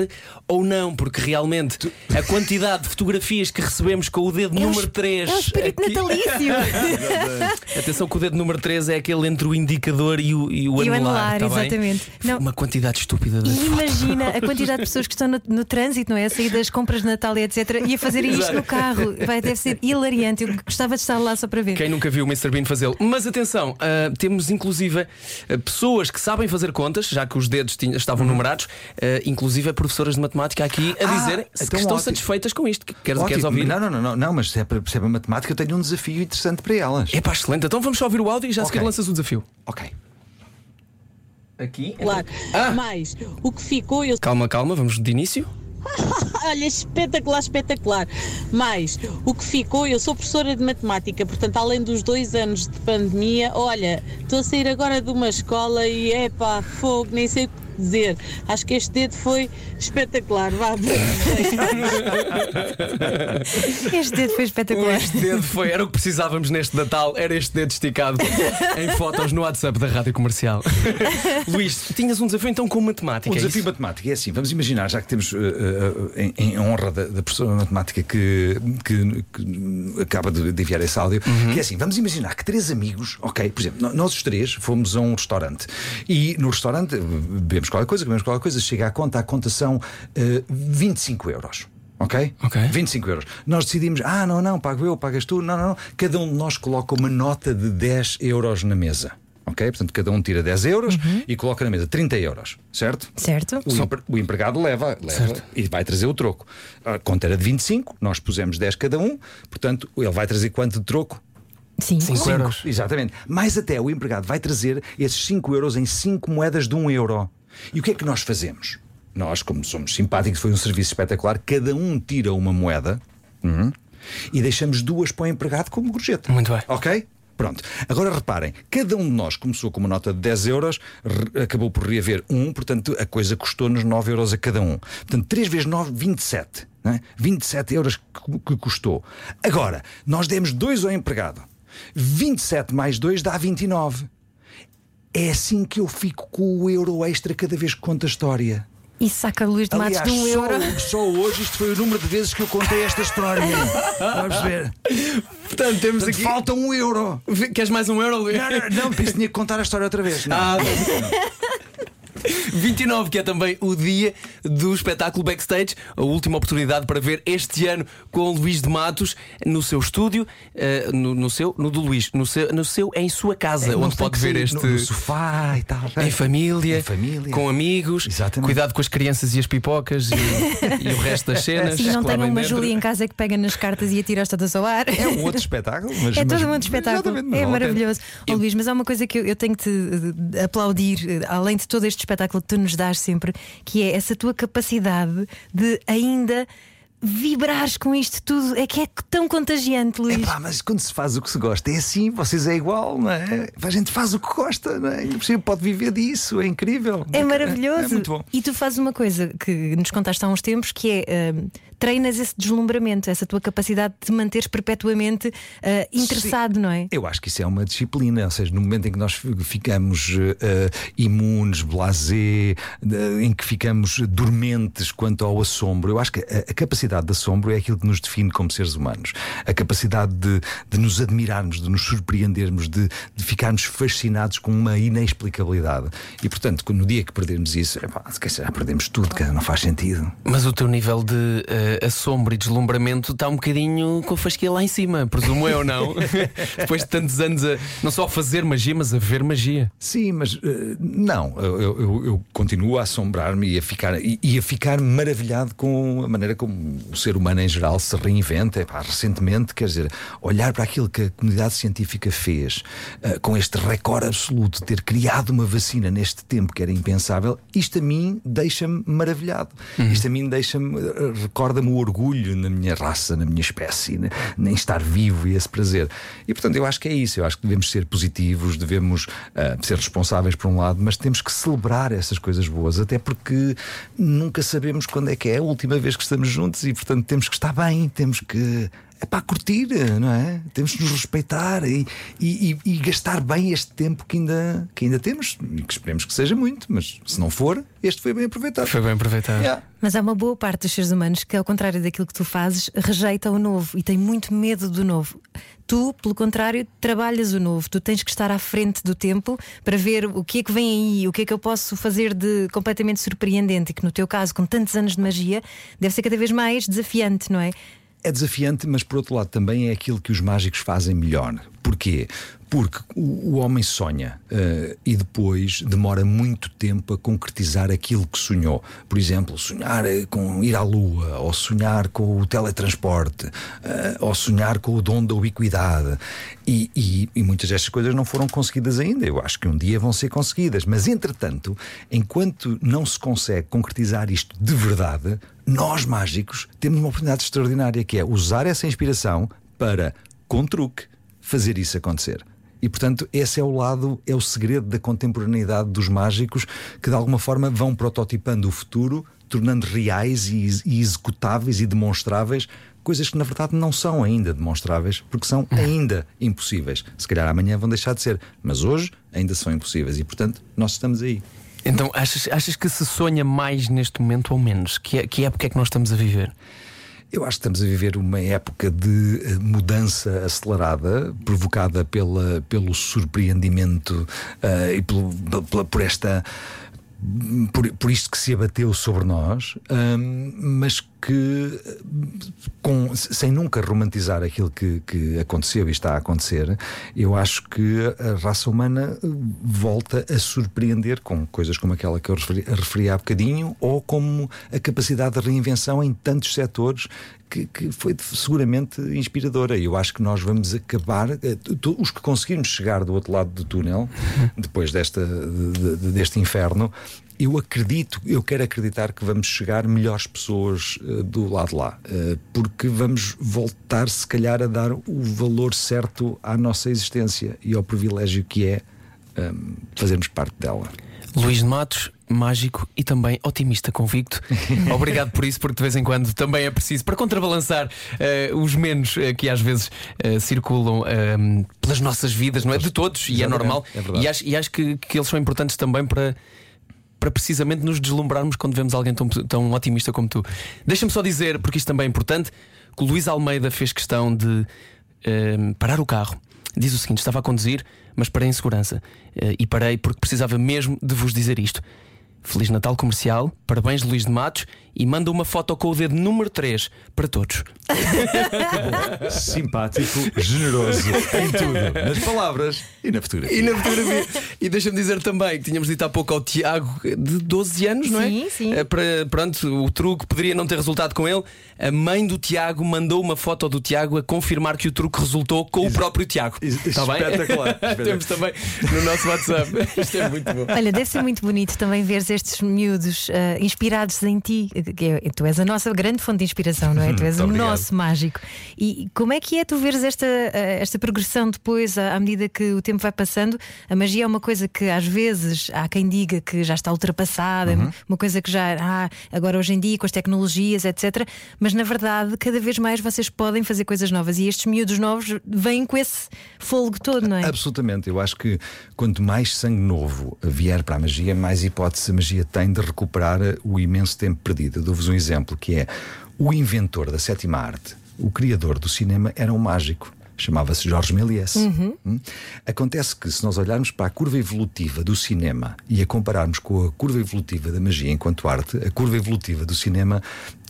ou não, porque realmente a quantidade de fotografias que recebemos com o dedo É número es- 3. É o espírito natalício. Atenção que o dedo número 3 é aquele entre o indicador e o, e o E o anular. anular, tá exatamente. Não. Uma quantidade estúpida de E fotos. imagina a quantidade de pessoas que estão no, no trânsito, não é? A sair das compras de Natal e etc. E a fazerem isto no carro. Vai, deve ser hilariante. Eu gostava de estar lá só para ver. Quem nunca viu o Mr. Bean fazê-lo? Mas atenção, ah, temos inclusive ah, pessoas que sabem fazer contas, já que os dedos tinham- estavam numerados, ah, inclusive professoras de matemática aqui a Ah, dizer então que estão ótimo. satisfeitas com isto. Queres, queres ouvir? Não, não, não, não, não, mas se é para perceber a matemática, eu tenho um desafio interessante para elas. É pá, excelente. Então vamos só ouvir o áudio e já a seguir Ok. lanças o desafio. Ok. Aqui. Claro. Mas o que ficou, eu Calma, calma, vamos de início. olha, espetacular, espetacular. Mas o que ficou, eu sou professora de matemática, portanto, além dos dois anos de pandemia, olha, estou a sair agora de uma escola e pá, fogo, nem sei dizer. Acho que este dedo foi espetacular. Vá, Este dedo foi espetacular. Este dedo foi, era o que precisávamos neste Natal, era este dedo esticado em fotos no WhatsApp da Rádio Comercial. Luís, tinhas um desafio então com matemática. O é desafio isso? matemático é assim, vamos imaginar, já que temos uh, uh, em, em honra da, da professora de matemática que, que- que acaba de, de enviar esse áudio, Uhum. que é assim, vamos imaginar que três amigos, ok, por exemplo, nós os três fomos a um restaurante e no restaurante uh, bebemos qualquer coisa, comemos qualquer coisa, chega à conta, a conta são uh, 25 euros. Ok? Ok. 25 euros. Nós decidimos, ah, não, não, pago eu, pagas tu. Não, não, não. Cada um de nós coloca uma nota de 10 euros na mesa. Ok? Portanto, cada um tira 10 euros e coloca na mesa 30 euros, certo? Certo? O, empre- o empregado leva, leva e vai trazer o troco. A conta era de 25, nós pusemos 10 cada um, portanto, ele vai trazer quanto de troco? Sim. Cinco Cinco. euros. Exatamente. Mais até o empregado vai trazer esses 5 euros em 5 moedas de 1 um euro. E o que é que nós fazemos? Nós, como somos simpáticos, foi um serviço espetacular, cada um tira uma moeda uhum, e deixamos duas para o empregado como gorjeta. Muito bem. Ok? Pronto. Agora reparem, cada um de nós começou com uma nota de 10 euros, acabou por reaver um, portanto a coisa custou-nos 9 euros a cada um. Portanto, 3 vezes 9, 27. Não é? 27 euros que, que custou. Agora, nós demos 2 ao empregado. 27 mais 2 dá 29. É assim que eu fico com o euro extra cada vez que conto a história. E saca Luís de Matos Aliás, de um só, euro. só hoje isto foi o número de vezes que eu contei esta história. Vamos ver. Portanto, temos Portanto, aqui. falta um euro. Queres mais um euro, Luís? Não, não, não, por isso tinha que contar a história outra vez. Não. Ah, 29, que é também o dia do espetáculo Backstage, a última oportunidade para ver este ano com o Luís de Matos no seu estúdio, eh, no, no seu, no do Luís, no seu, no seu em sua casa, É, onde pode ver este. no, no sofá e tal. Em família, Em família. com amigos, Exatamente. cuidado com as crianças e as pipocas e, e o resto das cenas. E não tenham uma. Júlia em casa que pega nas cartas e atira-as todas ao ar. É um outro espetáculo. Mas, É mas- todo um outro espetáculo. É maravilhoso. Ó Luís, mas há uma coisa que eu, eu tenho que te eh, aplaudir, eh, além de todo este espetáculo que tu nos dás sempre, que é essa tua capacidade de ainda vibrares com isto tudo. É que é tão contagiante, Luís. Epá, mas quando se faz o que se gosta, é assim, vocês é igual, não é? A gente faz o que gosta, não é? Cima pode viver disso, é incrível. É maravilhoso. É, muito bom. E tu fazes uma coisa que nos contaste há uns tempos que é. eh, Treinas esse deslumbramento, essa tua capacidade de te manteres perpetuamente eh, interessado, não é? Eu acho que isso é uma disciplina, ou seja, no momento em que nós fi- ficamos eh, imunes, blasé, eh, em que ficamos dormentes quanto ao assombro, eu acho que a, a capacidade de assombro é aquilo que nos define como seres humanos. A capacidade de, de nos admirarmos, de nos surpreendermos, de, de ficarmos fascinados com uma inexplicabilidade. E portanto, no dia que perdermos isso, epá, se calhar já perdemos tudo, que não faz sentido. Mas o teu nível de eh, assombro e deslumbramento está um bocadinho com a fasquia lá em cima, presumo eu, não? Depois de tantos anos a não só a fazer magia, mas a ver magia. Sim, mas eh, não, eu, eu- eu continuo a assombrar-me e a ficar, e, e a ficar maravilhado com a maneira como o ser humano em geral se reinventa. Epá, recentemente, quer dizer, olhar para aquilo que a comunidade científica fez, uh, com este recorde absoluto de ter criado uma vacina neste tempo que era impensável, isto a mim deixa-me maravilhado. Uhum. Isto a mim deixa-me, recorda-me o orgulho na minha raça, na minha espécie, né? nem estar vivo e esse prazer. E portanto, eu acho que é isso. Eu acho que devemos ser positivos, devemos uh, ser responsáveis por um lado, mas temos que celebrar essas coisas boas, até porque nunca sabemos quando é que é a última vez que estamos juntos e, portanto, temos que estar bem, temos que é para curtir, não é? Temos de nos respeitar e, e, e, gastar bem este tempo que ainda, que ainda temos e que esperemos que seja muito, mas se não for, este foi bem aproveitado. Foi bem aproveitado. Yeah. Mas há uma boa parte dos seres humanos que, ao contrário daquilo que tu fazes, rejeita o novo e tem muito medo do novo. Tu, pelo contrário, trabalhas o novo. Tu tens que estar à frente do tempo para ver o que é que vem aí, o que é que eu posso fazer de completamente surpreendente e que, no teu caso, com tantos anos de magia, deve ser cada vez mais desafiante, não é? É desafiante, mas por outro lado também é aquilo que os mágicos fazem melhor. Porquê? Porque o, o homem sonha uh, e depois demora muito tempo a concretizar aquilo que sonhou. Por exemplo, sonhar eh, com ir à lua, ou sonhar com o teletransporte, uh, ou sonhar com o dom da ubiquidade. E, e, e, muitas destas coisas não foram conseguidas ainda. Eu acho que um dia vão ser conseguidas. Mas, entretanto, enquanto não se consegue concretizar isto de verdade, nós mágicos temos uma oportunidade extraordinária que é usar essa inspiração para, com truque, fazer isso acontecer. E, portanto, esse é o lado, é o segredo da contemporaneidade dos mágicos que, de alguma forma, vão prototipando o futuro, tornando reais e, e executáveis e demonstráveis coisas que, na verdade, não são ainda demonstráveis, porque são ainda impossíveis. Se calhar amanhã vão deixar de ser, mas hoje ainda são impossíveis e, portanto, nós estamos aí. Então, achas, achas que se sonha mais neste momento ou menos? Que, que época é que nós estamos a viver? Eu acho que estamos a viver uma época de eh, mudança acelerada, provocada pela, pelo surpreendimento uh, e pelo, pela, por esta por, por isto que se abateu sobre nós, um, mas que, com, sem nunca romantizar aquilo que, que aconteceu e está a acontecer, eu acho que a raça humana volta a surpreender com coisas como aquela que eu referi, referi há bocadinho, ou como a capacidade de reinvenção em tantos setores que, que, foi seguramente inspiradora. E eu acho que nós vamos acabar, eh, os que conseguirmos chegar do outro lado do túnel, depois desta, de, de, deste inferno, eu acredito, eu quero acreditar que vamos chegar melhores pessoas uh, do lado de lá, uh, porque vamos voltar, se calhar, a dar o valor certo à nossa existência e ao privilégio que é um, ehm, fazermos parte dela. Luís de Matos, mágico e também otimista convicto. Obrigado por isso, porque de vez em quando também é preciso para contrabalançar uh, os menos uh, que às vezes uh, circulam pelas nossas vidas, não é? De todos, e é normal. É e acho, e acho que, que eles são importantes também para para precisamente nos deslumbrarmos quando vemos alguém tão, tão otimista como tu. Deixa-me só dizer, porque isto também é importante, que o Luís Almeida fez questão de parar o carro. Diz o seguinte: estava a conduzir mas parei em segurança. Eh, e parei porque precisava mesmo de vos dizer isto. Feliz Natal comercial, parabéns Luís de Matos e manda uma foto com o dedo número 3 para todos. Simpático, generoso em tudo, nas palavras e na fotografia. E na fotografia. e deixa-me dizer também que tínhamos dito há pouco ao Tiago de 12 anos, não é? Sim, sim. Eh, para, pronto, o truque poderia não ter resultado com ele. A mãe do Tiago mandou uma foto do Tiago a confirmar que o truque resultou com o próprio Tiago. Está bem? Espetacular. Temos também no nosso WhatsApp. Isto é muito bom. Olha, deve ser muito bonito também ver estes miúdos uh, inspirados em ti. É, tu és a nossa grande fonte de inspiração, não é? tu és o obrigado. nosso mágico. E como é que é tu veres esta, uh, esta progressão depois, à, medida que o tempo vai passando? A magia é uma coisa que às vezes há quem diga que já está ultrapassada, uhum. uma coisa que já, ah, agora hoje em dia com as tecnologias, etc. Mas na verdade, cada vez mais vocês podem fazer coisas novas e estes miúdos novos vêm com esse fôlego todo, não é? Absolutamente. Eu acho que quanto mais sangue novo vier para a magia, mais hipótese a magia tem tem de recuperar o imenso tempo perdido. Dou-vos um exemplo que é o inventor da sétima arte, o criador do cinema, era um mágico chamava-se Jorge Méliès. Uhum. Hum? Acontece que, se nós olharmos para a curva evolutiva do cinema e a compararmos com a curva evolutiva da magia enquanto arte, a curva evolutiva do cinema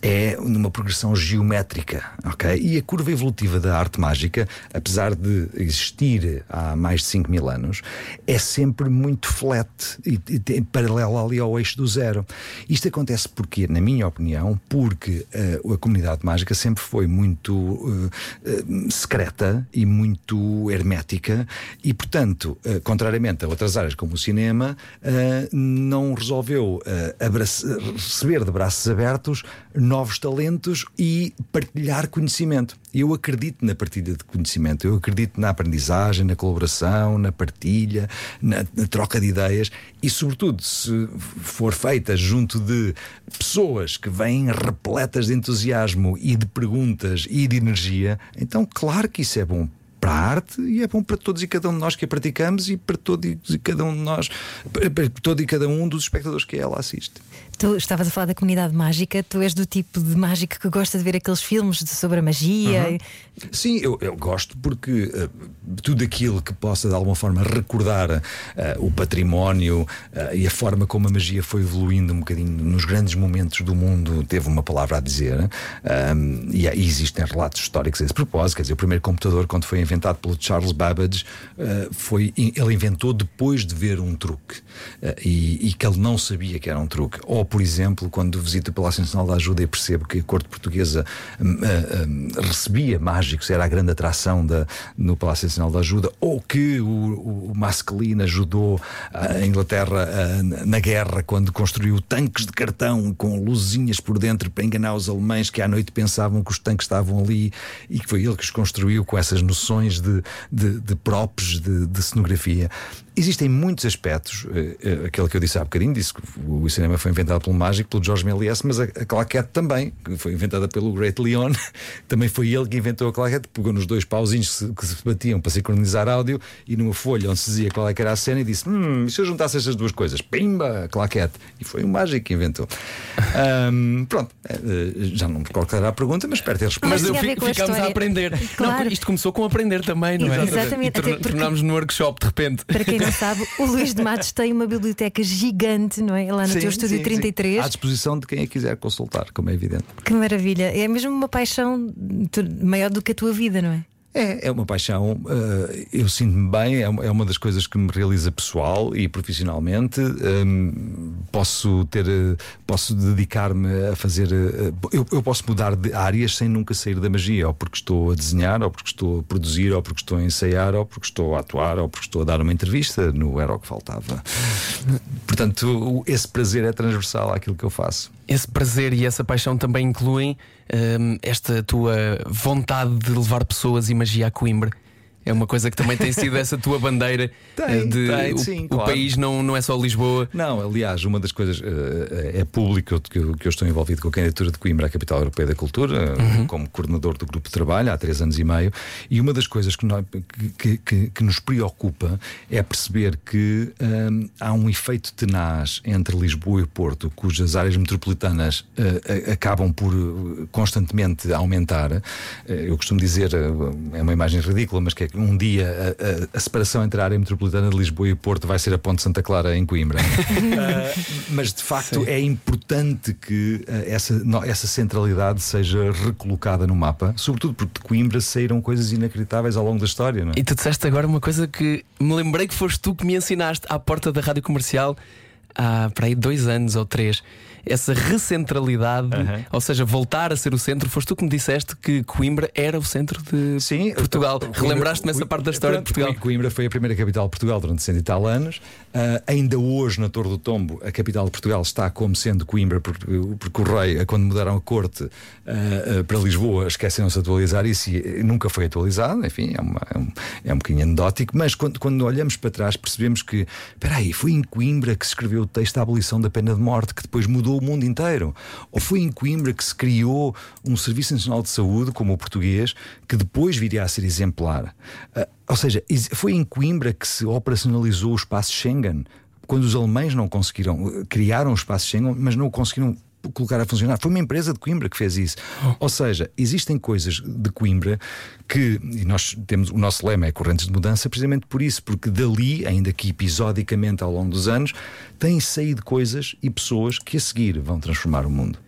é numa progressão geométrica, ok? E a curva evolutiva da arte mágica, apesar de existir há mais de 5 mil anos, é sempre muito flat e, e paralela ali ao eixo do zero. Isto acontece porque, na minha opinião, porque uh, a comunidade mágica sempre foi muito uh, uh, secreta e muito hermética e, portanto, contrariamente a outras áreas como o cinema, não resolveu receber de braços abertos novos talentos e partilhar conhecimento. Eu acredito na partilha de conhecimento, eu acredito na aprendizagem, na colaboração, na partilha, na, na troca de ideias e, sobretudo, se for feita junto de pessoas que vêm repletas de entusiasmo e de perguntas e de energia, então, claro que isso é bom para a arte e é bom para todos e cada um de nós que a praticamos e para todo e cada um de nós, para todo e cada um dos espectadores que ela assiste. Tu estavas a falar da comunidade mágica, tu és do tipo de mágico que gosta de ver aqueles filmes de, sobre a magia. Uhum. Sim, eu, eu, gosto porque uh, tudo aquilo que possa de alguma forma recordar uh, o património uh, e a forma como a magia foi evoluindo um bocadinho nos grandes momentos do mundo, teve uma palavra a dizer. e, e, existem relatos históricos a esse propósito. Quer dizer, o primeiro computador, quando foi inventado pelo Charles Babbage, foi, ele inventou depois de ver um truque e, e que ele não sabia que era um truque. Ou por exemplo, quando visito o Palácio Nacional da Ajuda e percebo que a corte portuguesa uh, uh, recebia mágicos, era a grande atração da, no Palácio Nacional da Ajuda, ou que o, o Masculino ajudou a Inglaterra uh, na guerra quando construiu tanques de cartão com luzinhas por dentro para enganar os alemães que à noite pensavam que os tanques estavam ali e que foi ele que os construiu com essas noções de, de, de props, de, de cenografia. Existem muitos aspectos, uh, aquele que eu disse há bocadinho, disse que o cinema foi inventado pelo mágico, pelo George Méliès, mas a, a claquete também, que foi inventada pelo Great Leon, também foi ele que inventou a claquete, pegou nos dois pauzinhos que se, que se batiam para sincronizar áudio e numa folha onde se dizia qual é que era a cena e disse: Hum, se eu juntasse estas duas coisas, pimba, claquete. E foi o mágico que inventou. um, pronto, eh, já não me qual a pergunta, mas espero ter respondido. Mas, mas eu ficámos a, a aprender. Claro. Não, isto começou com aprender também, não é? Exatamente. E tornámos no workshop de repente. Para quem não sabe, o Luís de Matos tem uma biblioteca gigante, não é? Lá no sim, teu estúdio sim, 33. Sim. À disposição de quem a quiser consultar, como é evidente. Que maravilha. É mesmo uma paixão maior do que a tua vida, não é? É, é uma paixão. Uh, eu sinto-me bem, é uma, é uma, das coisas que me realiza pessoal e profissionalmente. Um, posso ter, uh, posso dedicar-me a fazer. Uh, eu, eu, posso mudar de áreas sem nunca sair da magia, ou porque estou a desenhar, ou porque estou a produzir, ou porque estou a ensaiar, ou porque estou a atuar, ou porque estou a dar uma entrevista. No Era o que faltava. Portanto, esse prazer é transversal àquilo que eu faço. Esse prazer e essa paixão também incluem um, esta tua vontade de levar pessoas e magia a Coimbra. É uma coisa que também tem sido essa tua bandeira tem, eh, de tem, o, sim, o claro. país não, não é só Lisboa. Não, aliás, uma das coisas uh, é público que eu, que eu estou envolvido com a candidatura de Coimbra à Capital Europeia da Cultura, uhum. como coordenador do grupo de trabalho há três anos e meio, e uma das coisas que, nós, que, que, que nos preocupa é perceber que um, há um efeito tenaz entre Lisboa e Porto, cujas áreas metropolitanas uh, acabam por constantemente aumentar. Uh, eu costumo dizer, é uma imagem ridícula, mas que é um dia a, a, a, separação entre a área metropolitana de Lisboa e Porto vai ser a Ponte Santa Clara em Coimbra. uh, mas de facto Sim. é importante que uh, essa, no, essa centralidade seja recolocada no mapa, sobretudo porque de Coimbra saíram coisas inacreditáveis ao longo da história. É? E tu disseste agora uma coisa que me lembrei que foste tu que me ensinaste à porta da rádio comercial há para aí dois anos ou três essa recentralidade, uhum. ou seja, voltar a ser o centro. Foste tu que me disseste que Coimbra era o centro de Sim, Portugal. Relembraste-me essa parte da história de Portugal? Coimbra foi a primeira capital de Portugal durante cento e tal anos. Uh, ainda hoje, na Torre do Tombo, a capital de Portugal está como sendo Coimbra, porque, porque o rei, quando mudaram a corte uh, uh, para Lisboa, esqueceram-se de atualizar isso e nunca foi atualizado. Enfim, é, uma, é, um, é um bocadinho anedótico, mas quando, quando olhamos para trás, percebemos que, espera aí, foi em Coimbra que se escreveu o texto da abolição da pena de morte, que depois mudou o mundo inteiro. Ou foi em Coimbra que se criou um Serviço Nacional de Saúde, como o português, que depois viria a ser exemplar. Uh, ou seja, foi em Coimbra que se operacionalizou o espaço Schengen. Quando os alemães não conseguiram, criaram o espaço Schengen, mas não conseguiram colocar a funcionar. Foi uma empresa de Coimbra que fez isso. Oh. Ou seja, existem coisas de Coimbra que, e nós temos, o nosso lema é correntes de mudança, precisamente por isso, porque dali, ainda que episodicamente ao longo dos anos, têm saído coisas e pessoas que a seguir vão transformar o mundo.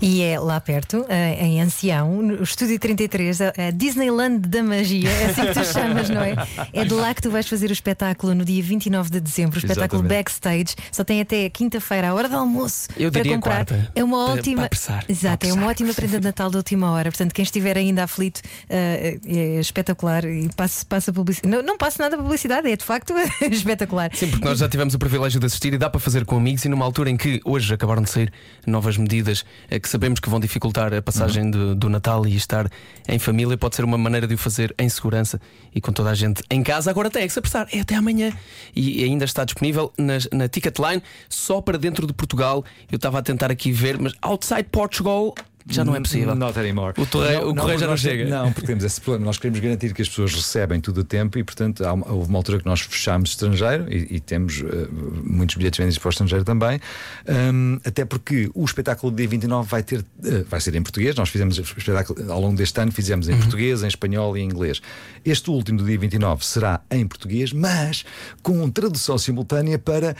E é lá perto, eh, em Ancião, no Estúdio 33, a a Disneyland da Magia, é assim que tu chamas, não é? É de lá que tu vais fazer o espetáculo no dia 29 de dezembro, o espetáculo Exatamente. backstage. Só tem até quinta-feira, à hora do almoço, Eu para comprar. quarta. É uma ótima. para apressar. Exato, Para é uma ótima prenda de Natal da última hora. Portanto, quem estiver ainda aflito eh, é espetacular e passa, passa publicidade. Não, não passa nada publicidade, é de facto espetacular. Sim, porque nós já tivemos o privilégio de assistir e dá para fazer com amigos e numa altura em que hoje acabaram de sair novas medidas que sabemos que vão dificultar a passagem do, do Natal e estar em família pode ser uma maneira de o fazer em segurança e com toda a gente em casa. Agora tem é que se apressar, é até amanhã e ainda está disponível nas- na Ticketline só para dentro de Portugal. Eu estava a tentar aqui ver, mas outside Portugal já não é possível. Not anymore. O torreio- o correio já porque não chega. Não, porque temos esse problema. Nós queremos garantir que as pessoas recebem tudo a tempo e, portanto, uma- houve uma altura que nós fechámos estrangeiro e, e temos eh, muitos bilhetes vendidos para o estrangeiro também. Hum, até porque o espetáculo do dia 29 vai ter, eh, vai ser em português. Nós fizemos o espetáculo ao longo deste ano, fizemos em português, em espanhol e em inglês. Este último do dia 29 será em português, mas com tradução simultânea para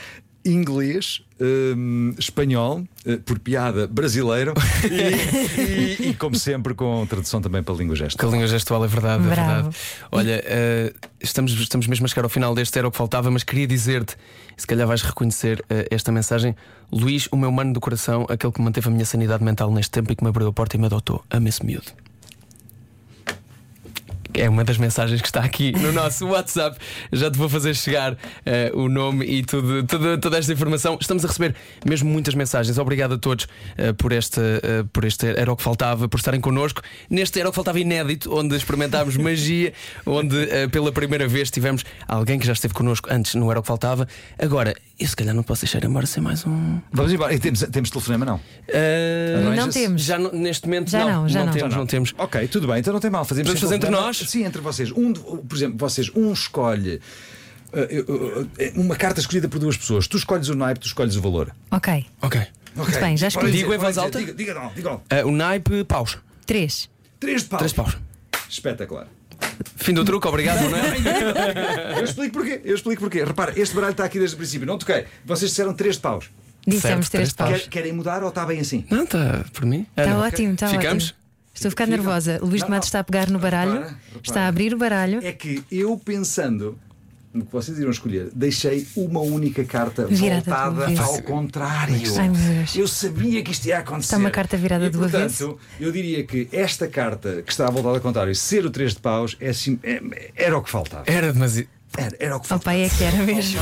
inglês, hum, espanhol, eh, por piada brasileiro e, e- e, como sempre, com tradução também para a língua gesto. Que a língua gestual é verdade, é verdade. Olha, eh, estamos, estamos mesmo a chegar ao final deste Era o que Faltava, mas queria dizer-te, se calhar vais reconhecer eh, esta mensagem. Luís, o meu mano do coração, aquele que manteve a minha sanidade mental neste tempo e que me abriu a porta e me adotou. Amo esse miúdo. É uma das mensagens que está aqui no nosso WhatsApp. Já te vou fazer chegar eh, o nome e tudo, tudo- toda esta informação. Estamos a receber mesmo muitas mensagens. Obrigado a todos eh, por, este, eh, por este Era o que Faltava, por estarem connosco. Neste Era o que Faltava inédito, onde experimentámos magia, onde pela primeira vez tivemos alguém que já esteve connosco antes no Era o que Faltava. Agora, eu se calhar não posso deixar embora sem mais um. Vamos embora. E temos, temos telefonema, não? Não temos. já não- neste momento Já não, já não. temos, Já não temos. Ok, tudo bem, então não tem mal. Fazemos Vamos sem fazer entre nós? Sim, entre vocês. Um, de- por exemplo, vocês, um escolhe. eh, eh, uma carta escolhida por duas pessoas. Tu escolhes o naipe, tu escolhes o valor. Ok. Ok. Muito bem, já escolhi. Digo em voz alta? Diga, diga não, diga. Eh, o naipe, paus. Três. Três de paus. Três paus. Espetacular. Fim do truque, obrigado, não é? Eu explico porquê. Eu explico porquê. Repara, este baralho está aqui desde o princípio. Não toquei. Vocês disseram três de paus. Dissemos Certo, três três paus. Quer- querem mudar ou está bem assim? Não, está por mim. Está ótimo, está Ficamos? ótimo. Estou a ficar Ficam. nervosa. Luís Não, de Matos está a pegar no baralho, Repara, repara. está a abrir o baralho. É que eu pensando no que vocês iriam escolher, deixei uma única carta Virada voltada ao contrário. Ai, meu Deus. Eu sabia que isto ia acontecer. Está uma carta virada e, do portanto, avesso. Eu diria que esta carta que está voltada ao contrário, ser o 3 de paus, é, sim- é- era o que faltava. Era demasiado. Era, era o que faltava. pai, é que era mesmo.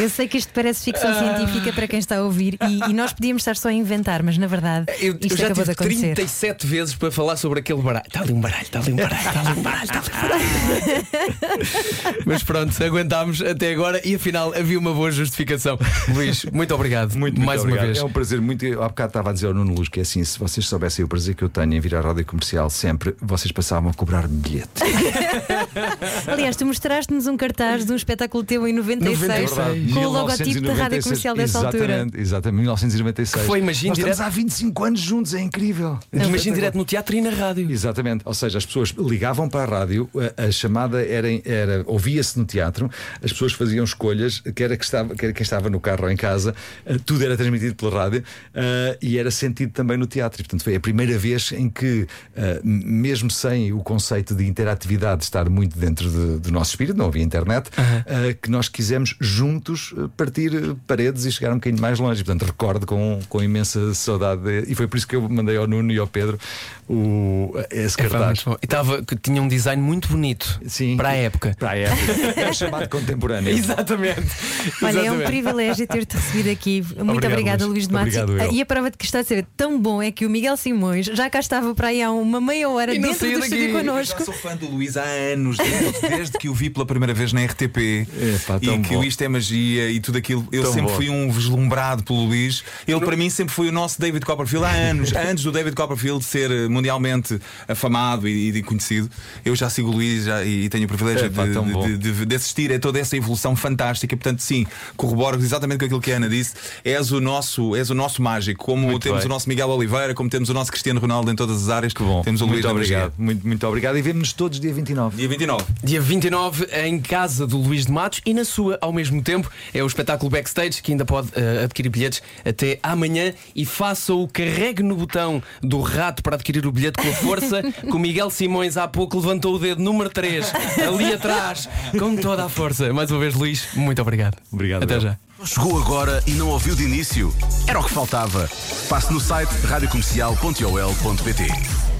Eu sei que isto parece ficção científica para quem está a ouvir e, e nós podíamos estar só a inventar, mas na verdade Eu, eu isto já acabou de tive acontecer. 37 vezes para falar sobre aquele baralho. Está ali um baralho, está ali um baralho, está ali um baralho, está ali um baralho. Mas pronto, aguentámos até agora e afinal havia uma boa justificação. Luís, muito obrigado. Muito, muito Mais uma obrigado. vez. É um prazer muito. Há bocado estava a dizer ao Nuno Luz que é assim: se vocês soubessem o prazer que eu tenho em vir à rádio comercial sempre, vocês passavam a cobrar bilhete. Aliás, tu mostraste-nos um cartaz de um espetáculo teu em 96, 96. com o logotipo da rádio comercial dessa altura. Exatamente, exatamente, 1996. Foi, imagina, Nós estamos direto- há 25 anos juntos, é incrível. Imagina direto no teatro e na rádio. Exatamente, ou seja, as pessoas ligavam para a rádio, a, a chamada era, era ouvia-se no teatro, as pessoas faziam escolhas, quer, a que estava, quer quem estava no carro ou em casa, eh, tudo era transmitido pela rádio eh, e era sentido também no teatro. E, portanto, foi a primeira vez em que, m- mesmo sem o conceito de interatividade estar muito dentro de- do nosso espírito, não havia internet, eh, que nós quisemos juntos eh, partir eh, paredes e chegar um bocadinho mais longe. Portanto, recordo com, com imensa saudade, de- e foi por isso que eu mandei ao Nuno e ao Pedro o, esse É, cartaz. bom. E tava, que tinha um design muito bonito Sim. para a época. Para a época. É chamado contemporâneo. Exatamente. Olha, é um privilégio ter-te recebido aqui. Muito Obrigado, obrigada, Luís. Luís de Matos. Obrigado, eu. E a prova de que está a ser tão bom é que o Miguel Simões já cá estava para aí há uma meia hora E dentro do daqui. estúdio Eu já connosco. sou fã do Luís há anos, desde, desde que o vi pela primeira vez na RTP Epá, e que bom. o Isto é Magia e tudo aquilo. Eu Tão sempre bom. fui um vislumbrado pelo Luís. Ele para mim sempre foi o nosso David Copperfield há anos, antes do David Copperfield ser eh, mundialmente afamado e, e conhecido. Eu já sigo o Luís já- e tenho o privilégio Epá, de, de- de- de assistir a toda essa evolução fantástica. Portanto, sim, corroboro exatamente com aquilo que a Ana disse. És o nosso, és o nosso mágico, como Muito temos bem. o nosso Miguel Oliveira, como temos o nosso Cristiano Ronaldo em todas as áreas. Que bom. Temos o Luís muito obrigado. Muito, muito obrigado. E vemos-nos todos dia 29. Dia 29. Dia 29. 8h29 em casa do Luís de Matos e na sua ao mesmo tempo. É o espetáculo Backstage que ainda pode eh, adquirir bilhetes até amanhã e faça o carregue no botão do rato para adquirir o bilhete com a força que o Miguel Simões há pouco levantou o dedo número 3 ali atrás com toda a força. Mais uma vez, Luís, muito obrigado. Obrigado, Até já. Chegou agora e não ouviu de início? Era o que faltava. Passe no site radiocomercial.ol.pt